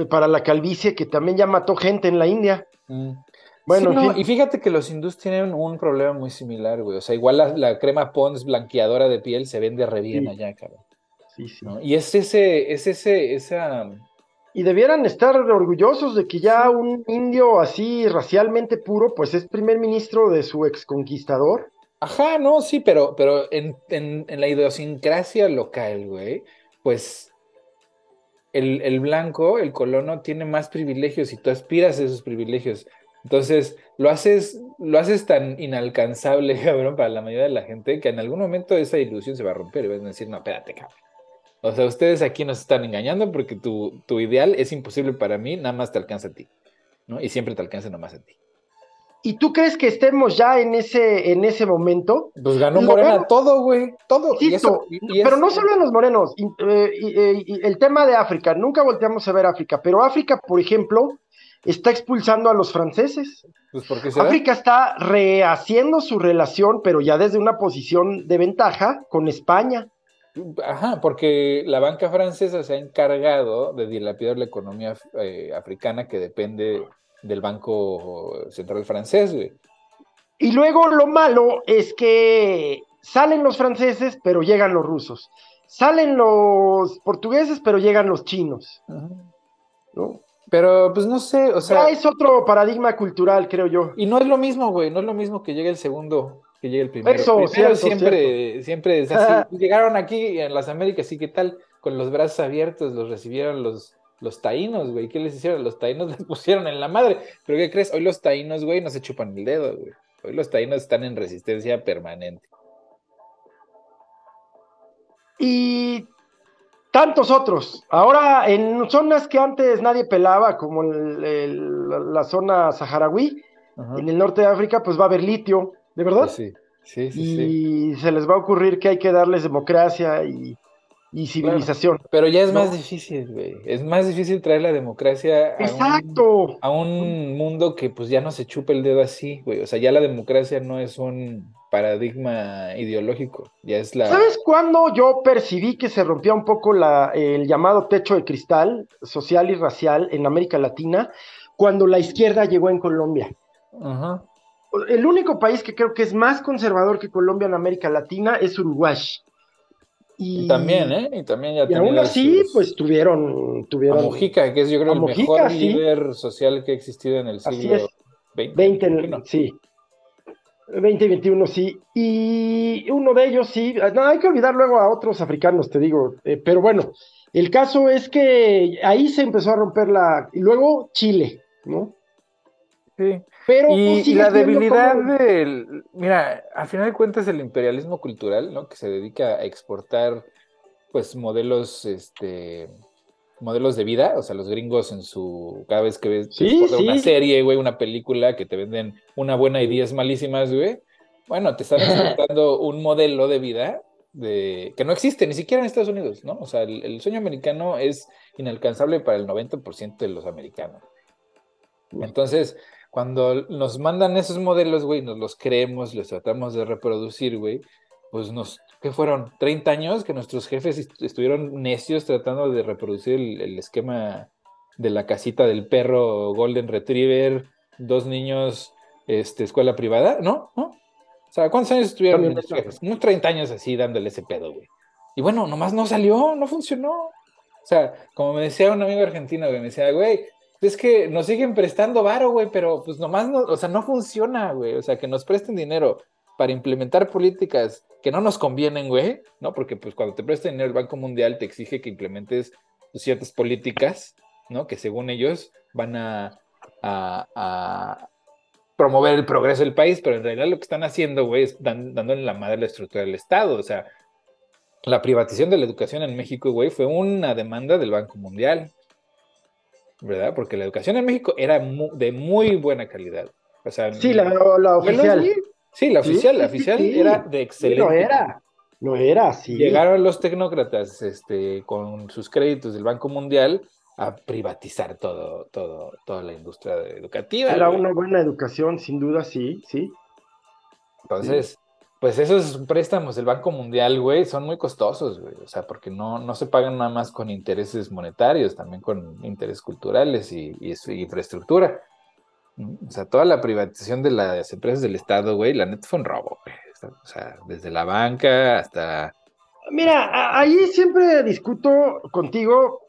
para la calvicie que también ya mató gente en la India. Mm. Bueno, y fíjate que los hindús tienen un problema muy similar, güey. O sea, igual la, crema Pons blanqueadora de piel se vende re bien allá, cabrón. Sí, sí. Y es ese, es ese, esa. Y debieran estar orgullosos de que ya un indio así racialmente puro, pues es primer ministro de su ex conquistador. Ajá, no, sí, pero, pero en, en, en la idiosincrasia local, güey, pues el, blanco, el colono, tiene más privilegios y tú aspiras a esos privilegios. Entonces, lo haces, lo haces tan inalcanzable, cabrón, para la mayoría de la gente, que en algún momento esa ilusión se va a romper y van a decir, no, espérate, cabrón. O sea, ustedes aquí nos están engañando porque tu, tu ideal es imposible para mí, nada más te alcanza a ti, ¿no? Y siempre te alcanza nada más a ti. ¿Y tú crees que estemos ya en ese, en ese momento? Pues ganó Morena todo, güey, todo. pero no solo en los morenos, eh, eh, el tema de África, nunca volteamos a ver África, pero África, por ejemplo, está expulsando a los franceses. Pues ¿por qué África está rehaciendo su relación, pero ya desde una posición de ventaja con España. Ajá, porque la banca francesa se ha encargado de dilapidar la economía eh, africana que depende del Banco Central francés, güey. Y luego lo malo es que salen los franceses, pero llegan los rusos. Salen los portugueses, pero llegan los chinos. ¿no? Pero pues no sé, o sea. Ya es otro paradigma cultural, creo yo. Y no es lo mismo, güey, no es lo mismo que llegue el segundo que llegue el primero. Eso, primero cierto, siempre, siempre es así. Llegaron aquí en las Américas, y qué tal, con los brazos abiertos, los recibieron los, los taínos, güey. ¿Qué les hicieron? Los taínos les pusieron en la madre. Pero ¿qué crees? Hoy los taínos, güey, no se chupan el dedo, güey. Hoy los taínos están en resistencia permanente. Y tantos otros. Ahora, en zonas que antes nadie pelaba, como el, el, la zona saharaui, Ajá. en el norte de África, pues va a haber litio, ¿de verdad? Sí, sí, sí. y sí. se les va a ocurrir que hay que darles democracia y, y civilización. Claro, pero ya es ¿no? más difícil, güey. Es más difícil traer la democracia a un, a un mundo que pues ya no se chupa el dedo así, güey. O sea, ya la democracia no es un paradigma ideológico, ya es la... ¿Sabes cuándo yo percibí que se rompía un poco la, el llamado techo de cristal social y racial en América Latina? Cuando la izquierda llegó en Colombia. Ajá. El único país que creo que es más conservador que Colombia en América Latina es Uruguay. Y, y también, ¿eh? Y también ya y aún así, sus... pues tuvieron, tuvieron. A Mujica, que es yo creo el Mujica, mejor sí. líder social que ha existido en el siglo XX. 20, 20 sí. 2021, sí. Y uno de ellos, sí. No, hay que olvidar luego a otros africanos, te digo. Eh, pero bueno, el caso es que ahí se empezó a romper la. Y luego Chile, ¿no? Sí. Pero y, y la debilidad como... del. Mira, al final de cuentas, el imperialismo cultural, ¿no? Que se dedica a exportar, pues, modelos, este modelos de vida, o sea, los gringos en su, cada vez que ves sí, sí. una serie, güey, una película que te venden una buena y diez malísimas, güey, bueno, te están exportando un modelo de vida de, que no existe ni siquiera en Estados Unidos, ¿no? O sea, el, el sueño americano es inalcanzable para el 90% de los americanos. Entonces, cuando nos mandan esos modelos, güey, nos los creemos, los tratamos de reproducir, güey, pues nos, ¿qué fueron? 30 años que nuestros jefes estuvieron necios tratando de reproducir el, el, esquema de la casita del perro Golden Retriever, dos niños, este, escuela privada, ¿no? ¿No? O sea, ¿cuántos años estuvieron? Unos 30 años así dándole ese pedo, güey. Y bueno, nomás no salió, no funcionó. O sea, como me decía un amigo argentino, güey, me decía, güey, es que nos siguen prestando varo, güey, pero pues nomás no, o sea, no funciona, güey. O sea, que nos presten dinero para implementar políticas que no nos convienen, güey, ¿no? Porque pues cuando te presta dinero el Banco Mundial te exige que implementes ciertas políticas, ¿no? Que según ellos van a, promover el progreso del país, pero en realidad lo que están haciendo, güey, es dándole la madre a la estructura del Estado. O sea, la privatización de la educación en México, güey, fue una demanda del Banco Mundial, ¿verdad? Porque la educación en México era mu de muy buena calidad. O sea, sí, la, la oficial. Sí, la oficial, sí, la oficial sí, sí. era de excelente. No era, no era, sí. Llegaron los tecnócratas este, con sus créditos del Banco Mundial a privatizar todo, todo, toda la industria educativa. Era una buena educación, sin duda, sí, sí. Entonces, pues esos préstamos del Banco Mundial, güey, son muy costosos, güey. O sea, porque no, no se pagan nada más con intereses monetarios, también con intereses culturales y, y, infraestructura. O sea, toda la privatización de las empresas del Estado, güey, la neta fue un robo, güey. O sea, desde la banca hasta. Mira, ahí siempre discuto contigo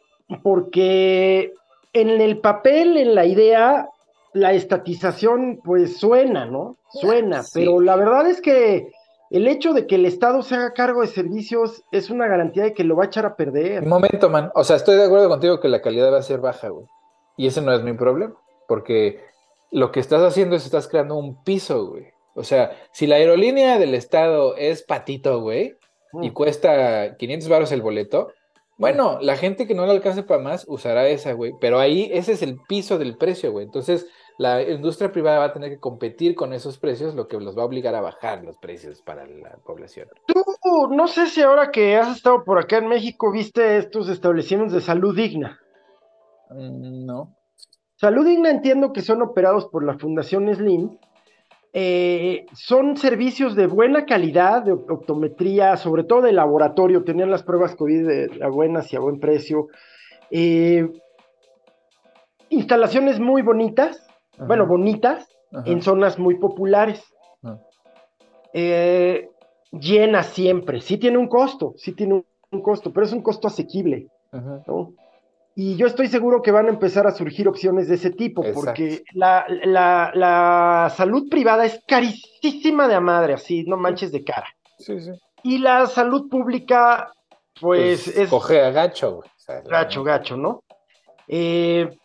porque en el papel, en la idea, la estatización, pues suena, ¿no? Suena, sí. pero la verdad es que el hecho de que el Estado se haga cargo de servicios es una garantía de que lo va a echar a perder. Un momento, man. O sea, estoy de acuerdo contigo que la calidad va a ser baja, güey. Y ese no es mi problema, porque lo que estás haciendo es estás creando un piso, güey. O sea, si la aerolínea del estado es patito, güey, mm. y cuesta 500 baros el boleto, bueno, la gente que no le alcance para más usará esa, güey. Pero ahí ese es el piso del precio, güey. Entonces, la industria privada va a tener que competir con esos precios, lo que los va a obligar a bajar los precios para la población. Tú, no sé si ahora que has estado por acá en México, viste estos establecimientos de salud digna. Mm, no. Salud Digna entiendo que son operados por la Fundación Slim. Eh, son servicios de buena calidad, de optometría, sobre todo de laboratorio. Tenían las pruebas COVID de, a buenas y a buen precio. Eh, instalaciones muy bonitas, Ajá. bueno, bonitas, Ajá. en zonas muy populares. Eh, llena siempre. Sí tiene un costo, sí tiene un, un, costo, pero es un costo asequible. ¿no? Y yo estoy seguro que van a empezar a surgir opciones de ese tipo, porque la, la, salud privada es carísima de a madre, así, no manches de cara. Sí, sí. Y la salud pública, pues, pues es... Coge a gacho, güey. gacho, gacho, ¿no? Eh,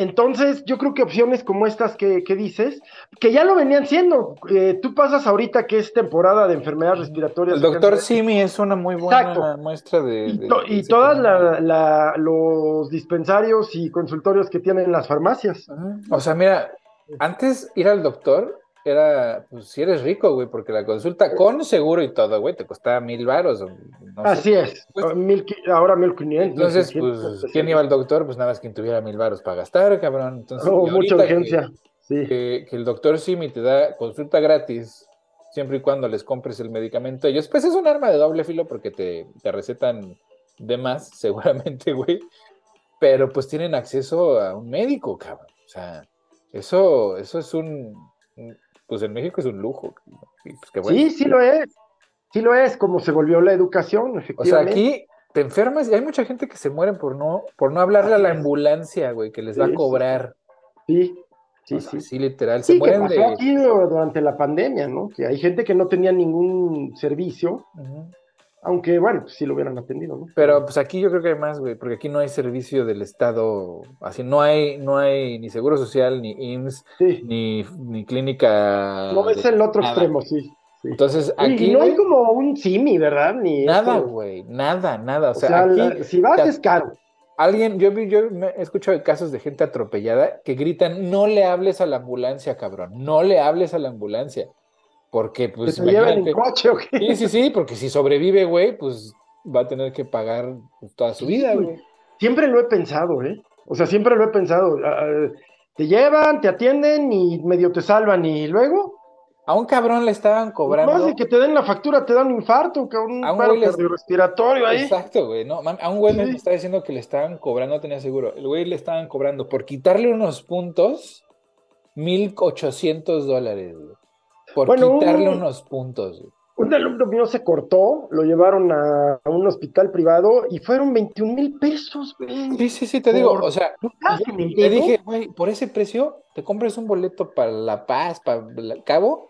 entonces, yo creo que opciones como estas que, dices, que ya lo venían siendo. Eh, tú pasas ahorita que es temporada de enfermedades respiratorias. El doctor Simi es una muy buena muestra de. Y, y todos los dispensarios y consultorios que tienen las farmacias. O sea, mira, antes ir al doctor era, pues si eres rico, güey, porque la consulta con seguro y todo, güey, te costaba mil varos. Así es, pues mil, ahora mil quinientos. Entonces, pues, ¿quién iba al doctor? Pues nada más quien tuviera mil varos para gastar, cabrón. Entonces, oh, mucha urgencia, sí. Que, el doctor Simi te da consulta gratis, siempre y cuando les compres el medicamento ellos, pues es un arma de doble filo porque te, te recetan de más, seguramente, güey, pero pues tienen acceso a un médico, cabrón. O sea, eso, eso es un pues en México es un lujo. Pues, sí, sí lo es. Sí lo es, como se volvió la educación, efectivamente. O sea, aquí te enfermas y hay mucha gente que se muere por no, por no hablarle a la ambulancia, güey, que les va a cobrar. Sí, sí, sí. Sí, literal. Se mueren que pasó aquí durante la pandemia, ¿no? Que hay gente que no tenía ningún servicio. Aunque, bueno, pues sí lo hubieran atendido, ¿no? Pero pues aquí yo creo que hay más, güey, porque aquí no hay servicio del Estado, así no hay, no hay ni seguro social, ni IMSS, ni, ni clínica. No, es el otro extremo, sí. Entonces aquí. Y no hay como un simi, ¿verdad? Ni nada, güey, nada, nada. O, sea, aquí, si vas es caro. Alguien, yo, yo he escuchado casos de gente atropellada que gritan: no le hables a la ambulancia, cabrón, no le hables a la ambulancia. Porque, pues. ¿Que se lleven en coche o qué? Sí, sí, sí, porque si sobrevive, güey, pues va a tener que pagar pues, toda su vida, güey. Siempre lo he pensado, ¿eh? O sea, siempre lo he pensado. Ah, ah, te llevan, te atienden y medio te salvan y luego. A un cabrón le estaban cobrando. Más de que te den la factura, te dan un infarto, que un, a un respiratorio ahí. Exacto, güey. No, a un güey me está diciendo que le estaban cobrando, no tenía seguro. El güey le estaban cobrando por quitarle unos puntos, 1,800 dólares, güey. Por quitarle unos puntos. Un alumno mío se cortó, lo llevaron a, un hospital privado y fueron 21 mil pesos, güey. Sí, sí, sí, te digo, o sea, te dije, güey, por ese precio te compras un boleto para La Paz, para el Cabo,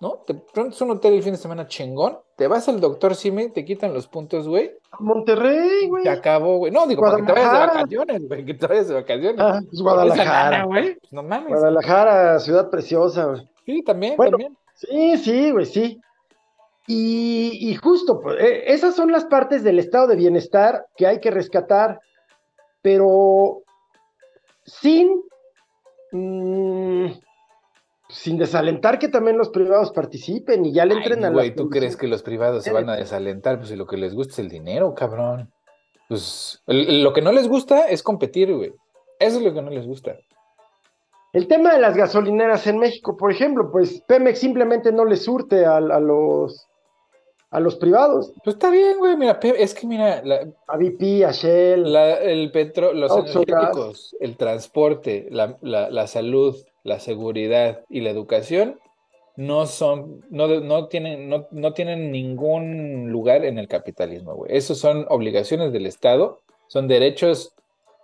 ¿no? Te pronto un hotel el fin de semana chingón, te vas al doctor Simi, te quitan los puntos, güey. Monterrey, güey. Te acabó, güey. No, digo, para que te vayas de vacaciones, güey, que te vayas de vacaciones. Ah, pues Guadalajara, güey. Pues no mames. Guadalajara, ciudad preciosa, güey. Sí, también, también. Sí, sí, güey, sí. Y, justo, pues, e, esas son las partes del estado de bienestar que hay que rescatar, pero sin, mm, sin desalentar que también los privados participen y ya le entren a la. Güey, ¿tú crees que los privados se van a desalentar? Pues si lo que les gusta es el dinero, cabrón. Pues lo que no les gusta es competir, güey. Eso es lo que no les gusta. El tema de las gasolineras en México, por ejemplo, pues Pemex simplemente no le surte a, los a los privados. Pues está bien, güey, mira, es que mira, a BP, a Shell, el petro, los energéticos, el transporte, la, salud, la seguridad y la educación no son, no, no tienen, no, no, tienen ningún lugar en el capitalismo, güey. Esos son obligaciones del Estado, son derechos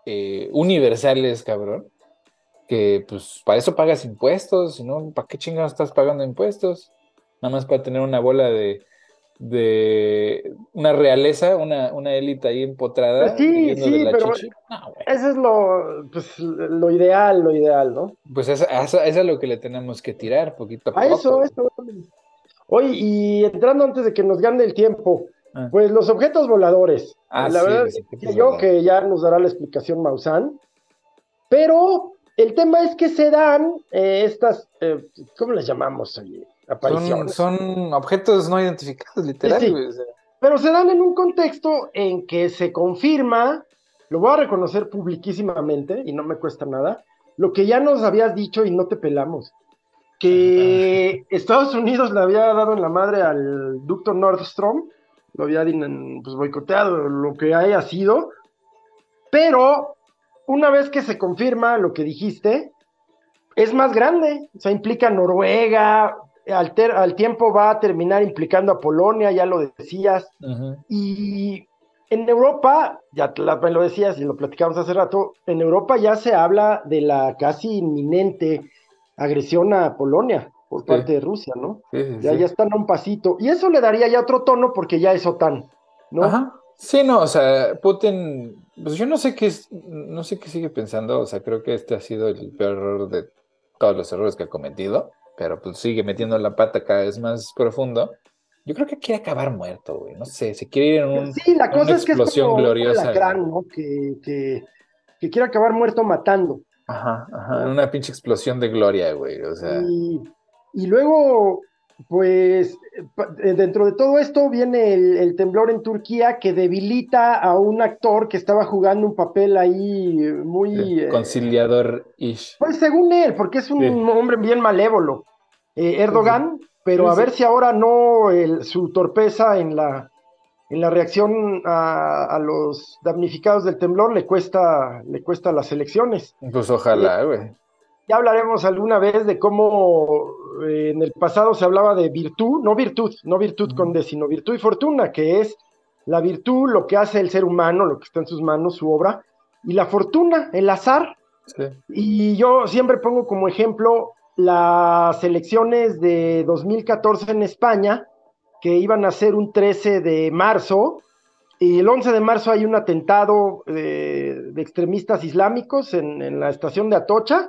eh, universales, cabrón que pues para eso pagas impuestos, ¿no? ¿Para qué chingados estás pagando impuestos? Nada más para tener una bola de, de una realeza, una, una élite ahí empotrada. Pues sí, sí, pero eso es lo, pues, lo ideal, lo ideal, ¿no? Pues eso, es lo que le tenemos que tirar poquito a poco. A eso, eso. Oye, y entrando antes de que nos gane el tiempo, ah. pues los objetos voladores. Ah, la verdad, yo que ya nos dará la explicación Maussan, pero el tema es que se dan eh, estas, eh, ¿cómo las llamamos? apariciones. Son, objetos no identificados, literal. Pero se dan en un contexto en que se confirma, lo voy a reconocer publiquísimamente y no me cuesta nada, lo que ya nos habías dicho y no te pelamos, que Estados Unidos le había dado en la madre al ducto Nordstrom, lo había pues, boicoteado, lo que haya sido, pero una vez que se confirma lo que dijiste, es más grande, o sea, implica Noruega, al, tiempo va a terminar implicando a Polonia, ya lo decías, y en Europa, ya me lo decías y lo platicamos hace rato, en Europa ya se habla de la casi inminente agresión a Polonia por parte de Rusia, ¿no? ya, ya están a un pasito. Y eso le daría ya otro tono porque ya es OTAN, ¿no? Ajá. Sí, no, o sea, Putin, pues yo no sé qué es, no sé qué sigue pensando, o sea, creo que este ha sido el peor error de todos los errores que ha cometido, pero pues sigue metiendo la pata cada vez más profundo. Yo creo que quiere acabar muerto, güey. No sé, se quiere ir en un, sí, la cosa es que es como gloriosa. Gran, ¿no? que, que, que, quiere acabar muerto matando. Ajá, ajá. Una pinche explosión de gloria, güey. O sea. Y, y luego, pues, eh, dentro de todo esto viene el, temblor en Turquía que debilita a un actor que estaba jugando un papel ahí muy. Eh, conciliador-ish. Pues según él, porque es un hombre bien malévolo. Eh, Erdogan pero a ver si ahora no su torpeza en la, en la reacción a, los damnificados del temblor le cuesta, le cuesta las elecciones. Pues ojalá, güey. ya hablaremos alguna vez de cómo eh, en el pasado se hablaba de virtud, no virtud, no virtud con D, sino virtud y fortuna, que es la virtud, lo que hace el ser humano, lo que está en sus manos, su obra, y la fortuna, el azar. Y yo siempre pongo como ejemplo las elecciones de 2014 en España, que iban a ser un 13 de marzo, y el 11 de marzo hay un atentado de, extremistas islámicos en, la estación de Atocha,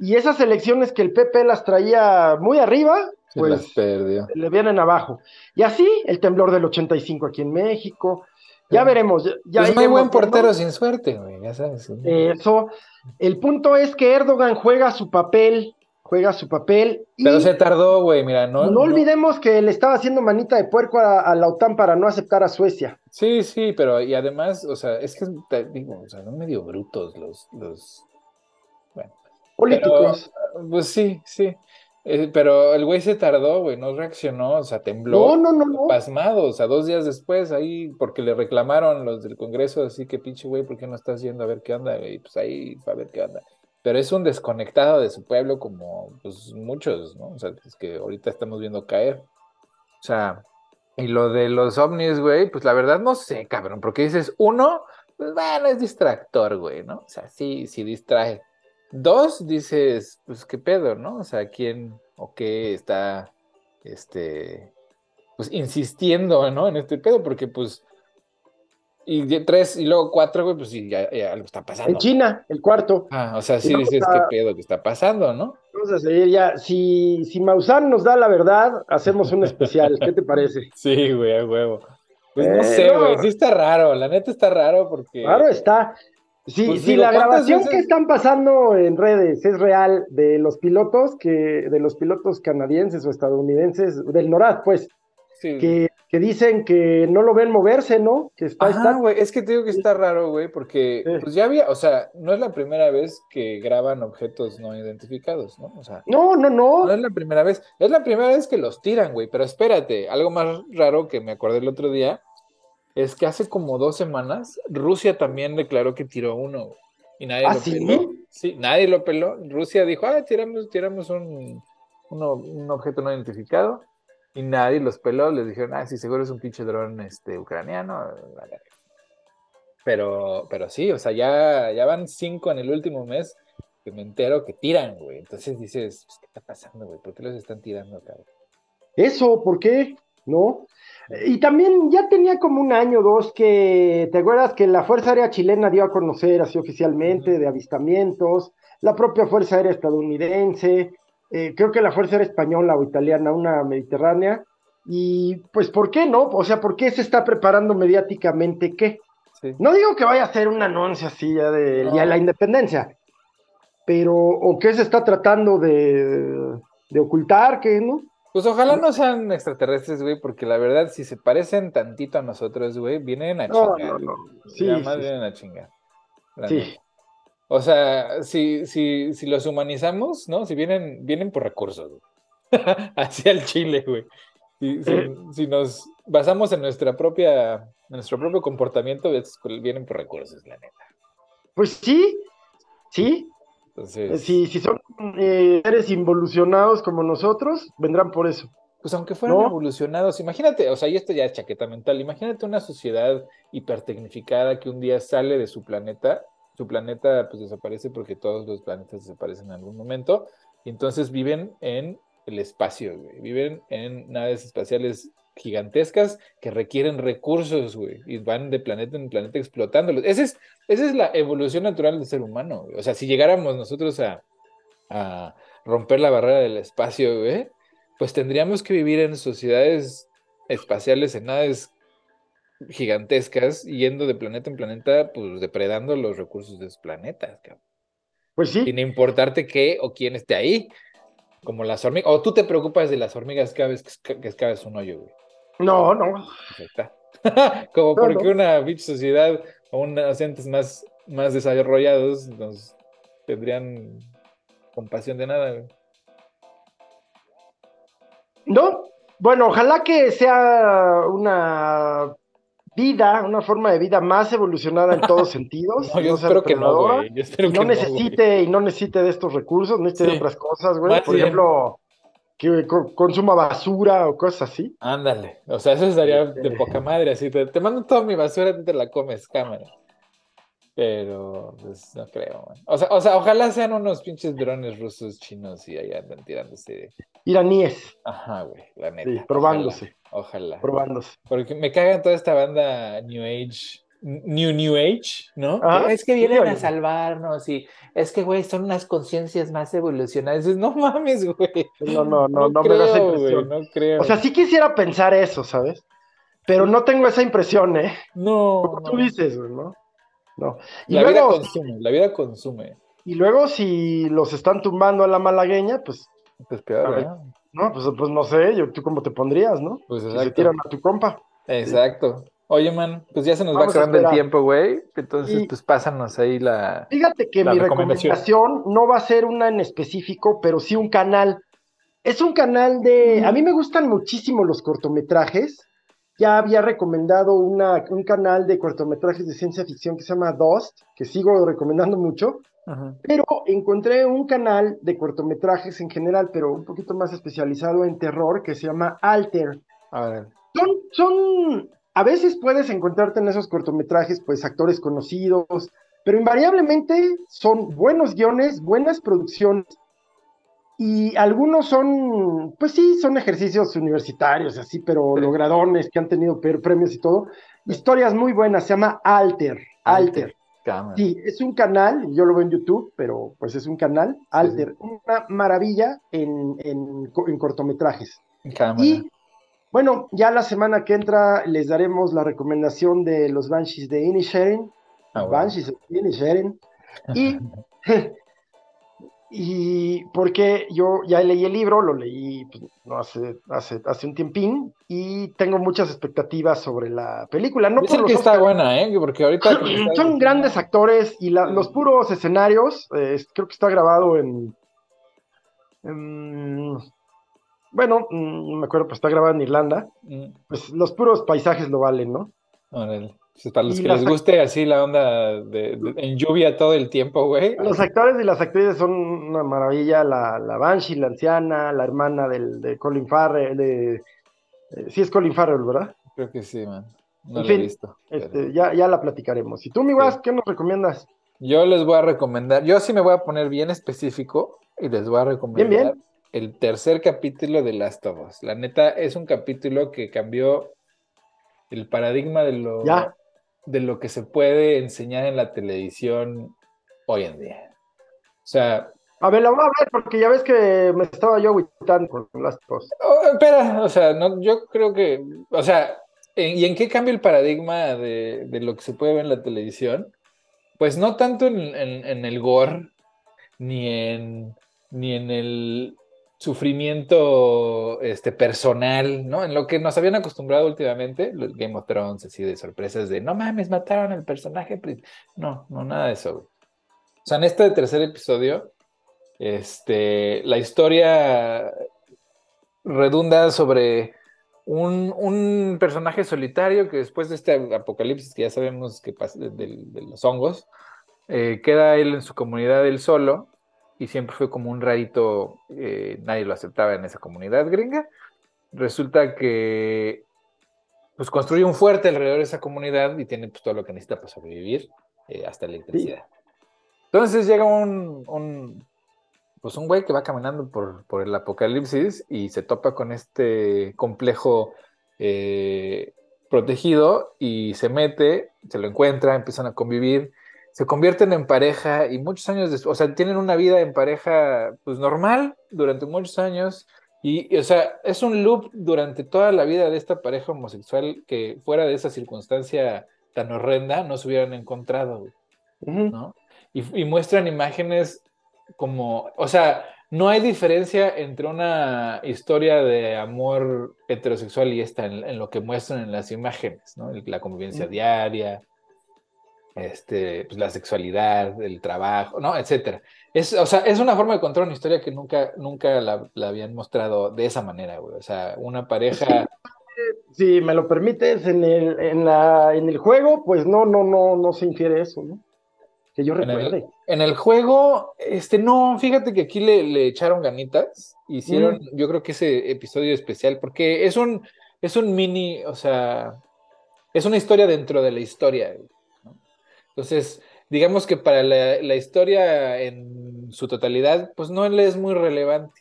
y esas elecciones que el PP las traía muy arriba, pues le vienen abajo. Y así el temblor del 85 aquí en México. Ya veremos. Ya, pues no hay buen portero sin suerte, güey, ya sabes. Eso. El punto es que Erdogan juega su papel juega su papel. Pero se tardó, güey, mira, no, no, olvidemos que le estaba haciendo manita de puerco a, la OTAN para no aceptar a Suecia. Sí, sí, pero y además, o sea, es que, digo, o sea, son medio brutos los, los, Políticos. pues sí, sí. Eh, pero el güey se tardó, güey, no reaccionó, o sea, tembló. No, no, no, no. Pasmado, o sea, dos días después, ahí, porque le reclamaron los del Congreso, así que pinche güey, ¿por qué no estás yendo a ver qué onda? Y pues ahí a ver qué onda pero es un desconectado de su pueblo como pues, muchos, ¿no? O sea, es que ahorita estamos viendo caer. O sea, y lo de los ovnis, güey, pues la verdad no sé, cabrón, porque dices, uno, pues bueno, es distractor, güey, ¿no? O sea, sí, sí distrae. Dos, dices, pues qué pedo, ¿no? O sea, quién o qué está, este, pues insistiendo, ¿no? En este pedo, porque pues y tres y luego cuatro, güey, pues sí, ya, algo está pasando. En China, el cuarto. Ah, o sea, sí dices qué pedo que está pasando, ¿no? Vamos a seguir ya. Si, si Maussan nos da la verdad, hacemos un especial. ¿Qué te parece? Sí, güey, a huevo. Pues no eh, sé, güey, sí está raro, la neta está raro porque. Raro está. Sí, pues si la grabación que están pasando en redes es real de los pilotos, que, de los pilotos canadienses o estadounidenses, del NORAD, pues, que, dicen que no lo ven moverse, ¿no? Que está, Ajá, güey, es que te digo que está raro, güey, porque pues ya había, o sea, no es la primera vez que graban objetos no identificados, ¿no? O sea, no, no, no. No es la primera vez, es la primera vez que los tiran, güey, pero espérate, algo más raro que me acordé el otro día es que hace como dos semanas Rusia también declaró que tiró uno, y nadie ¿Ah, lo ¿sí? peló. Sí, nadie lo peló. Rusia dijo, ah, tiramos, tiramos un, un objeto no identificado y nadie los peló, les dijeron, ah, sí, seguro es un pinche dron este, ucraniano. Pero, pero sí, o sea, ya, ya van cinco en el último mes que me entero que tiran, güey. Entonces dices, pues, ¿qué está pasando, güey? ¿Por qué los están tirando, cabrón? Eso, ¿por qué? ¿No? Y también ya tenía como un año o dos que, ¿te acuerdas que la Fuerza Aérea Chilena dio a conocer así oficialmente de avistamientos? La propia Fuerza Aérea estadounidense, eh, creo que la fuerza era española o italiana, una mediterránea, y pues ¿por qué no? O sea, ¿por qué se está preparando mediáticamente qué? No digo que vaya a ser un anuncio así ya de, la independencia, pero ¿o qué se está tratando de, ocultar? ¿Qué, no? Pues ojalá no sean extraterrestres, güey, porque la verdad, si se parecen tantito a nosotros, güey, vienen a chingar. No, Sí, vienen a chingar. Sí. O sea, si, si, si los humanizamos, ¿no? Si vienen, vienen por recursos, hacia el Chile, güey. Si, si, nos basamos en nuestra propia, nuestro propio comportamiento, vienen por recursos, la neta. Pues sí, sí. Entonces... Si, si son eh, seres involucionados como nosotros, vendrán por eso. pues aunque fueran evolucionados, imagínate, o sea, y esto ya es chaqueta mental, imagínate una sociedad hipertecnificada que un día sale de su planeta, su planeta pues desaparece porque todos los planetas desaparecen en algún momento, y entonces viven en el espacio, güey. Viven en naves espaciales gigantescas que requieren recursos, güey, y van de planeta en planeta explotándolos. Esa es, esa es la evolución natural del ser humano, güey. O sea, si llegáramos nosotros a, a romper la barrera del espacio, güey, pues tendríamos que vivir en sociedades espaciales, en naves gigantescas, yendo de planeta en planeta, pues depredando los recursos de los planetas, cabrón. Pues sí. Sin importarte qué o quién esté ahí. Como las hormigas. O tú te preocupas de las hormigas cada vez que, que excaves un hoyo, güey. No, no. Como porque una bitch sociedad o unos entes más, más desarrollados nos tendrían compasión de nada. No, bueno, ojalá que sea una vida, una forma de vida más evolucionada en todos sentidos. no, yo, espero que no, güey. Yo espero no necesite y no necesite de estos recursos, necesite de otras cosas, güey. Por ejemplo, que consuma basura o cosas así. Ándale, o sea, eso estaría de poca madre, así te, te mando toda mi basura y te la comes, cámara. Pero, pues, no creo, man. O sea, o sea, ojalá sean unos pinches drones rusos chinos y ahí andan tirándose. Iraníes. Ajá, güey, la neta. Sí, probándose. Ojalá. Probándose. Porque me cagan toda esta banda New Age, New New Age, ¿no? es que vienen a salvarnos y es que, güey, son unas conciencias más evolucionadas. No mames, güey. No, no, no, no, me da esa impresión. no creo. O sea, sí quisiera pensar eso, ¿sabes? Pero no tengo esa impresión, ¿eh? No. Como tú dices, güey, ¿no? No. Y la vida consume, la vida consume. Y luego, si los están tumbando a la malagueña, pues. Pues peor, No, pues, pues no sé, yo, tú cómo te pondrías, ¿no? Pues exacto. se tiran a tu compa. Exacto. Oye, man, pues ya se nos va acabando el tiempo, güey. Entonces, pues pásanos ahí la. Fíjate que mi recomendación no va a ser una en específico, pero sí un canal. Es un canal de. A mí me gustan muchísimo los cortometrajes ya había recomendado una, un canal de cortometrajes de ciencia ficción que se llama Dust, que sigo recomendando mucho, pero encontré un canal de cortometrajes en general, pero un poquito más especializado en terror, que se llama Alter. A Son, son, a veces puedes encontrarte en esos cortometrajes, pues, actores conocidos, pero invariablemente son buenos guiones, buenas producciones, y algunos son, pues sí, son ejercicios universitarios, así, pero logradones que han tenido premios y todo. Historias muy buenas, se llama Alter. Alter. Sí, es un canal, yo lo veo en YouTube, pero pues es un canal, Alter, una maravilla en, en, cortometrajes. Y bueno, ya la semana que entra les daremos la recomendación de los Banshees de Inisherin. Ah, Banshees de Inisherin. Y Y porque yo ya leí el libro, lo leí pues, no hace, hace, hace un tiempín y tengo muchas expectativas sobre la película. No por que está buena, ¿eh? Porque ahorita... Son grandes actores y los puros escenarios, eh, creo que está grabado en... bueno, mm, no me acuerdo, pues está grabado en Irlanda. Mm. Pues los puros paisajes lo valen, ¿no? Para los que les guste así la onda de, en lluvia todo el tiempo, güey. Los actores y las actrices son una maravilla. La, la Banshee, la anciana, la hermana del, de Colin Farrell. De, eh, sí es Colin Farrell, ¿verdad? Creo que sí, man. No lo he visto. Este, ya, ya la platicaremos. ¿Y tú, mi guas, qué nos recomiendas? Yo les voy a recomendar, yo sí me voy a poner bien específico y les voy a recomendar el tercer capítulo de Last of Us. La neta, es un capítulo que cambió el paradigma de lo, ya de lo que se puede enseñar en la televisión hoy en día. O sea... A ver, la voy a ver porque ya ves que me estaba yo agüitando con las cosas. Oh, espera, o sea, no, yo creo que, o sea, ¿y en qué cambia el paradigma de, de, lo que se puede ver en la televisión? Pues no tanto en, en el gore, ni en, ni en el sufrimiento este, personal, ¿no? En lo que nos habían acostumbrado últimamente, los Game of Thrones, así de sorpresas de, no mames, mataron al personaje. No, no, nada de eso. O sea, en este tercer episodio, este, la historia redunda sobre un, un, personaje solitario que después de este apocalipsis que ya sabemos que pasa de, los hongos, eh, queda él en su comunidad él solo y siempre fue como un rarito, eh, nadie lo aceptaba en esa comunidad gringa. resulta que pues construye un fuerte alrededor de esa comunidad y tiene pues, todo lo que necesita para sobrevivir, eh, hasta electricidad. Entonces llega un, un, pues un güey que va caminando por, por, el apocalipsis y se topa con este complejo eh, protegido y se mete, se lo encuentra, empiezan a convivir, se convierten en pareja y muchos años después, o sea, tienen una vida en pareja pues normal durante muchos años y, o sea, es un loop durante toda la vida de esta pareja homosexual que fuera de esa circunstancia tan horrenda no se hubieran encontrado, ¿no? Y, y muestran imágenes como, o sea, no hay diferencia entre una historia de amor heterosexual y esta en, lo que muestran en las imágenes, ¿no? La convivencia diaria, este, pues la sexualidad, el trabajo, ¿no? Etcétera. Es, o sea, es una forma de contar una historia que nunca, nunca la, habían mostrado de esa manera, güey. O sea, una pareja. Si me lo permites, en el, en la, en el juego, pues no, no, no, no se infiere eso, ¿no? que yo recuerde. En el, juego, este, no, fíjate que aquí le, echaron ganitas, hicieron, mm. yo creo que ese episodio especial, porque es un, es un mini, o sea, es una historia dentro de la historia. Entonces, digamos que para la, historia en su totalidad, pues no le es muy relevante,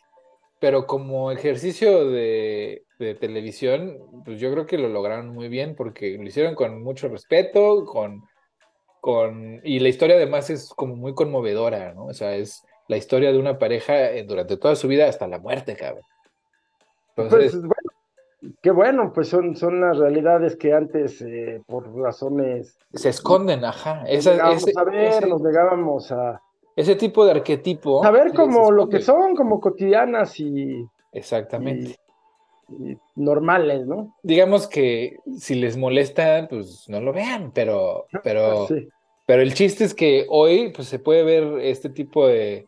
pero como ejercicio de, de televisión, pues yo creo que lo lograron muy bien, porque lo hicieron con mucho respeto, con y la historia además es como muy conmovedora, ¿no? O sea, es la historia de una pareja durante toda su vida hasta la muerte, cabrón. Entonces, pues, qué bueno, pues son, son las realidades que antes, eh, por razones... Se esconden, ajá. Esa, a ver, nos negábamos a... Ese tipo de arquetipo. Saber como lo que son, como cotidianas y... Exactamente normales, ¿no? Digamos que si les molesta, pues no lo vean, pero, pero, pero el chiste es que hoy pues, se puede ver este tipo de,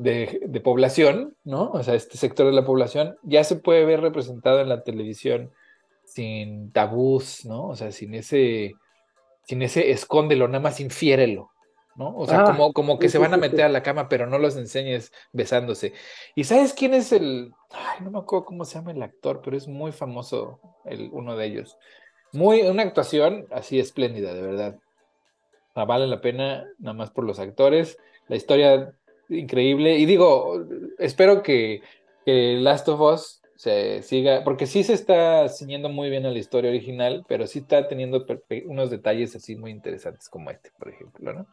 de, población, ¿no? O sea, este sector de la población ya se puede ver representado en la televisión sin tabús, ¿no? O sea, sin ese, sin ese escóndelo, nada más infiérelo, ¿no? O sea, ah, como, como que se van a meter a la cama, pero no los enseñes besándose. ¿Y sabes quién es el, ay, no me acuerdo cómo se llama el actor, pero es muy famoso el, uno de ellos. Muy, una actuación así espléndida, de verdad. vale la pena, nada más por los actores, la historia increíble. Y digo, espero que, que Last of Us se siga, porque sí se está ciñendo muy bien a la historia original, pero sí está teniendo unos detalles así muy interesantes como este, por ejemplo, ¿no?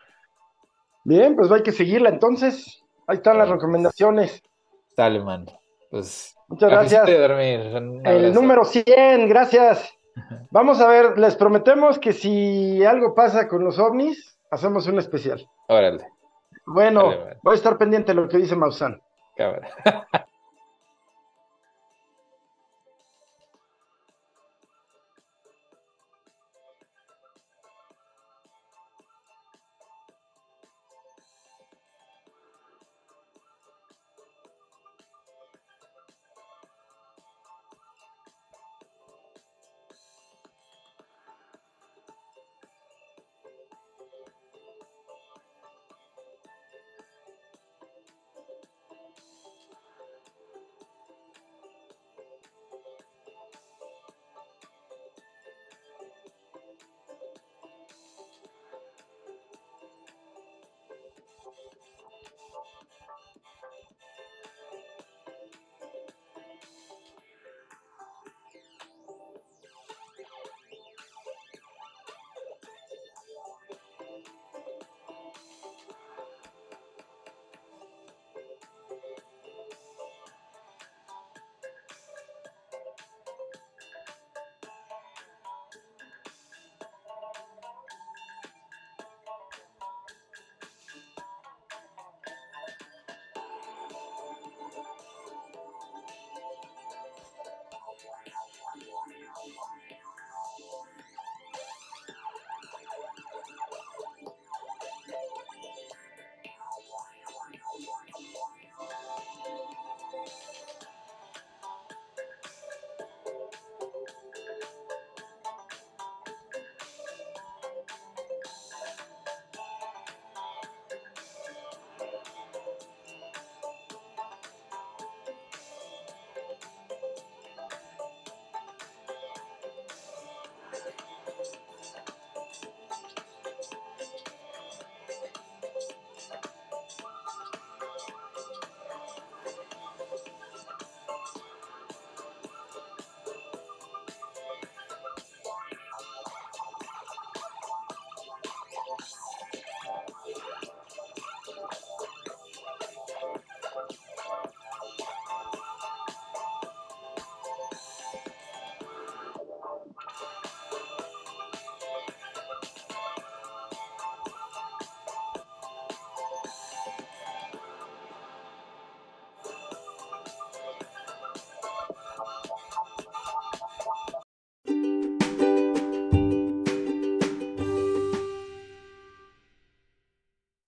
Bien, pues hay que seguirla entonces. Ahí están las recomendaciones. Dale, man. Pues. Muchas gracias. El número 100, gracias. Vamos a ver, les prometemos que si algo pasa con los ovnis, hacemos un especial. Órale. Bueno, voy a estar pendiente de lo que dice Maussan. Cámara.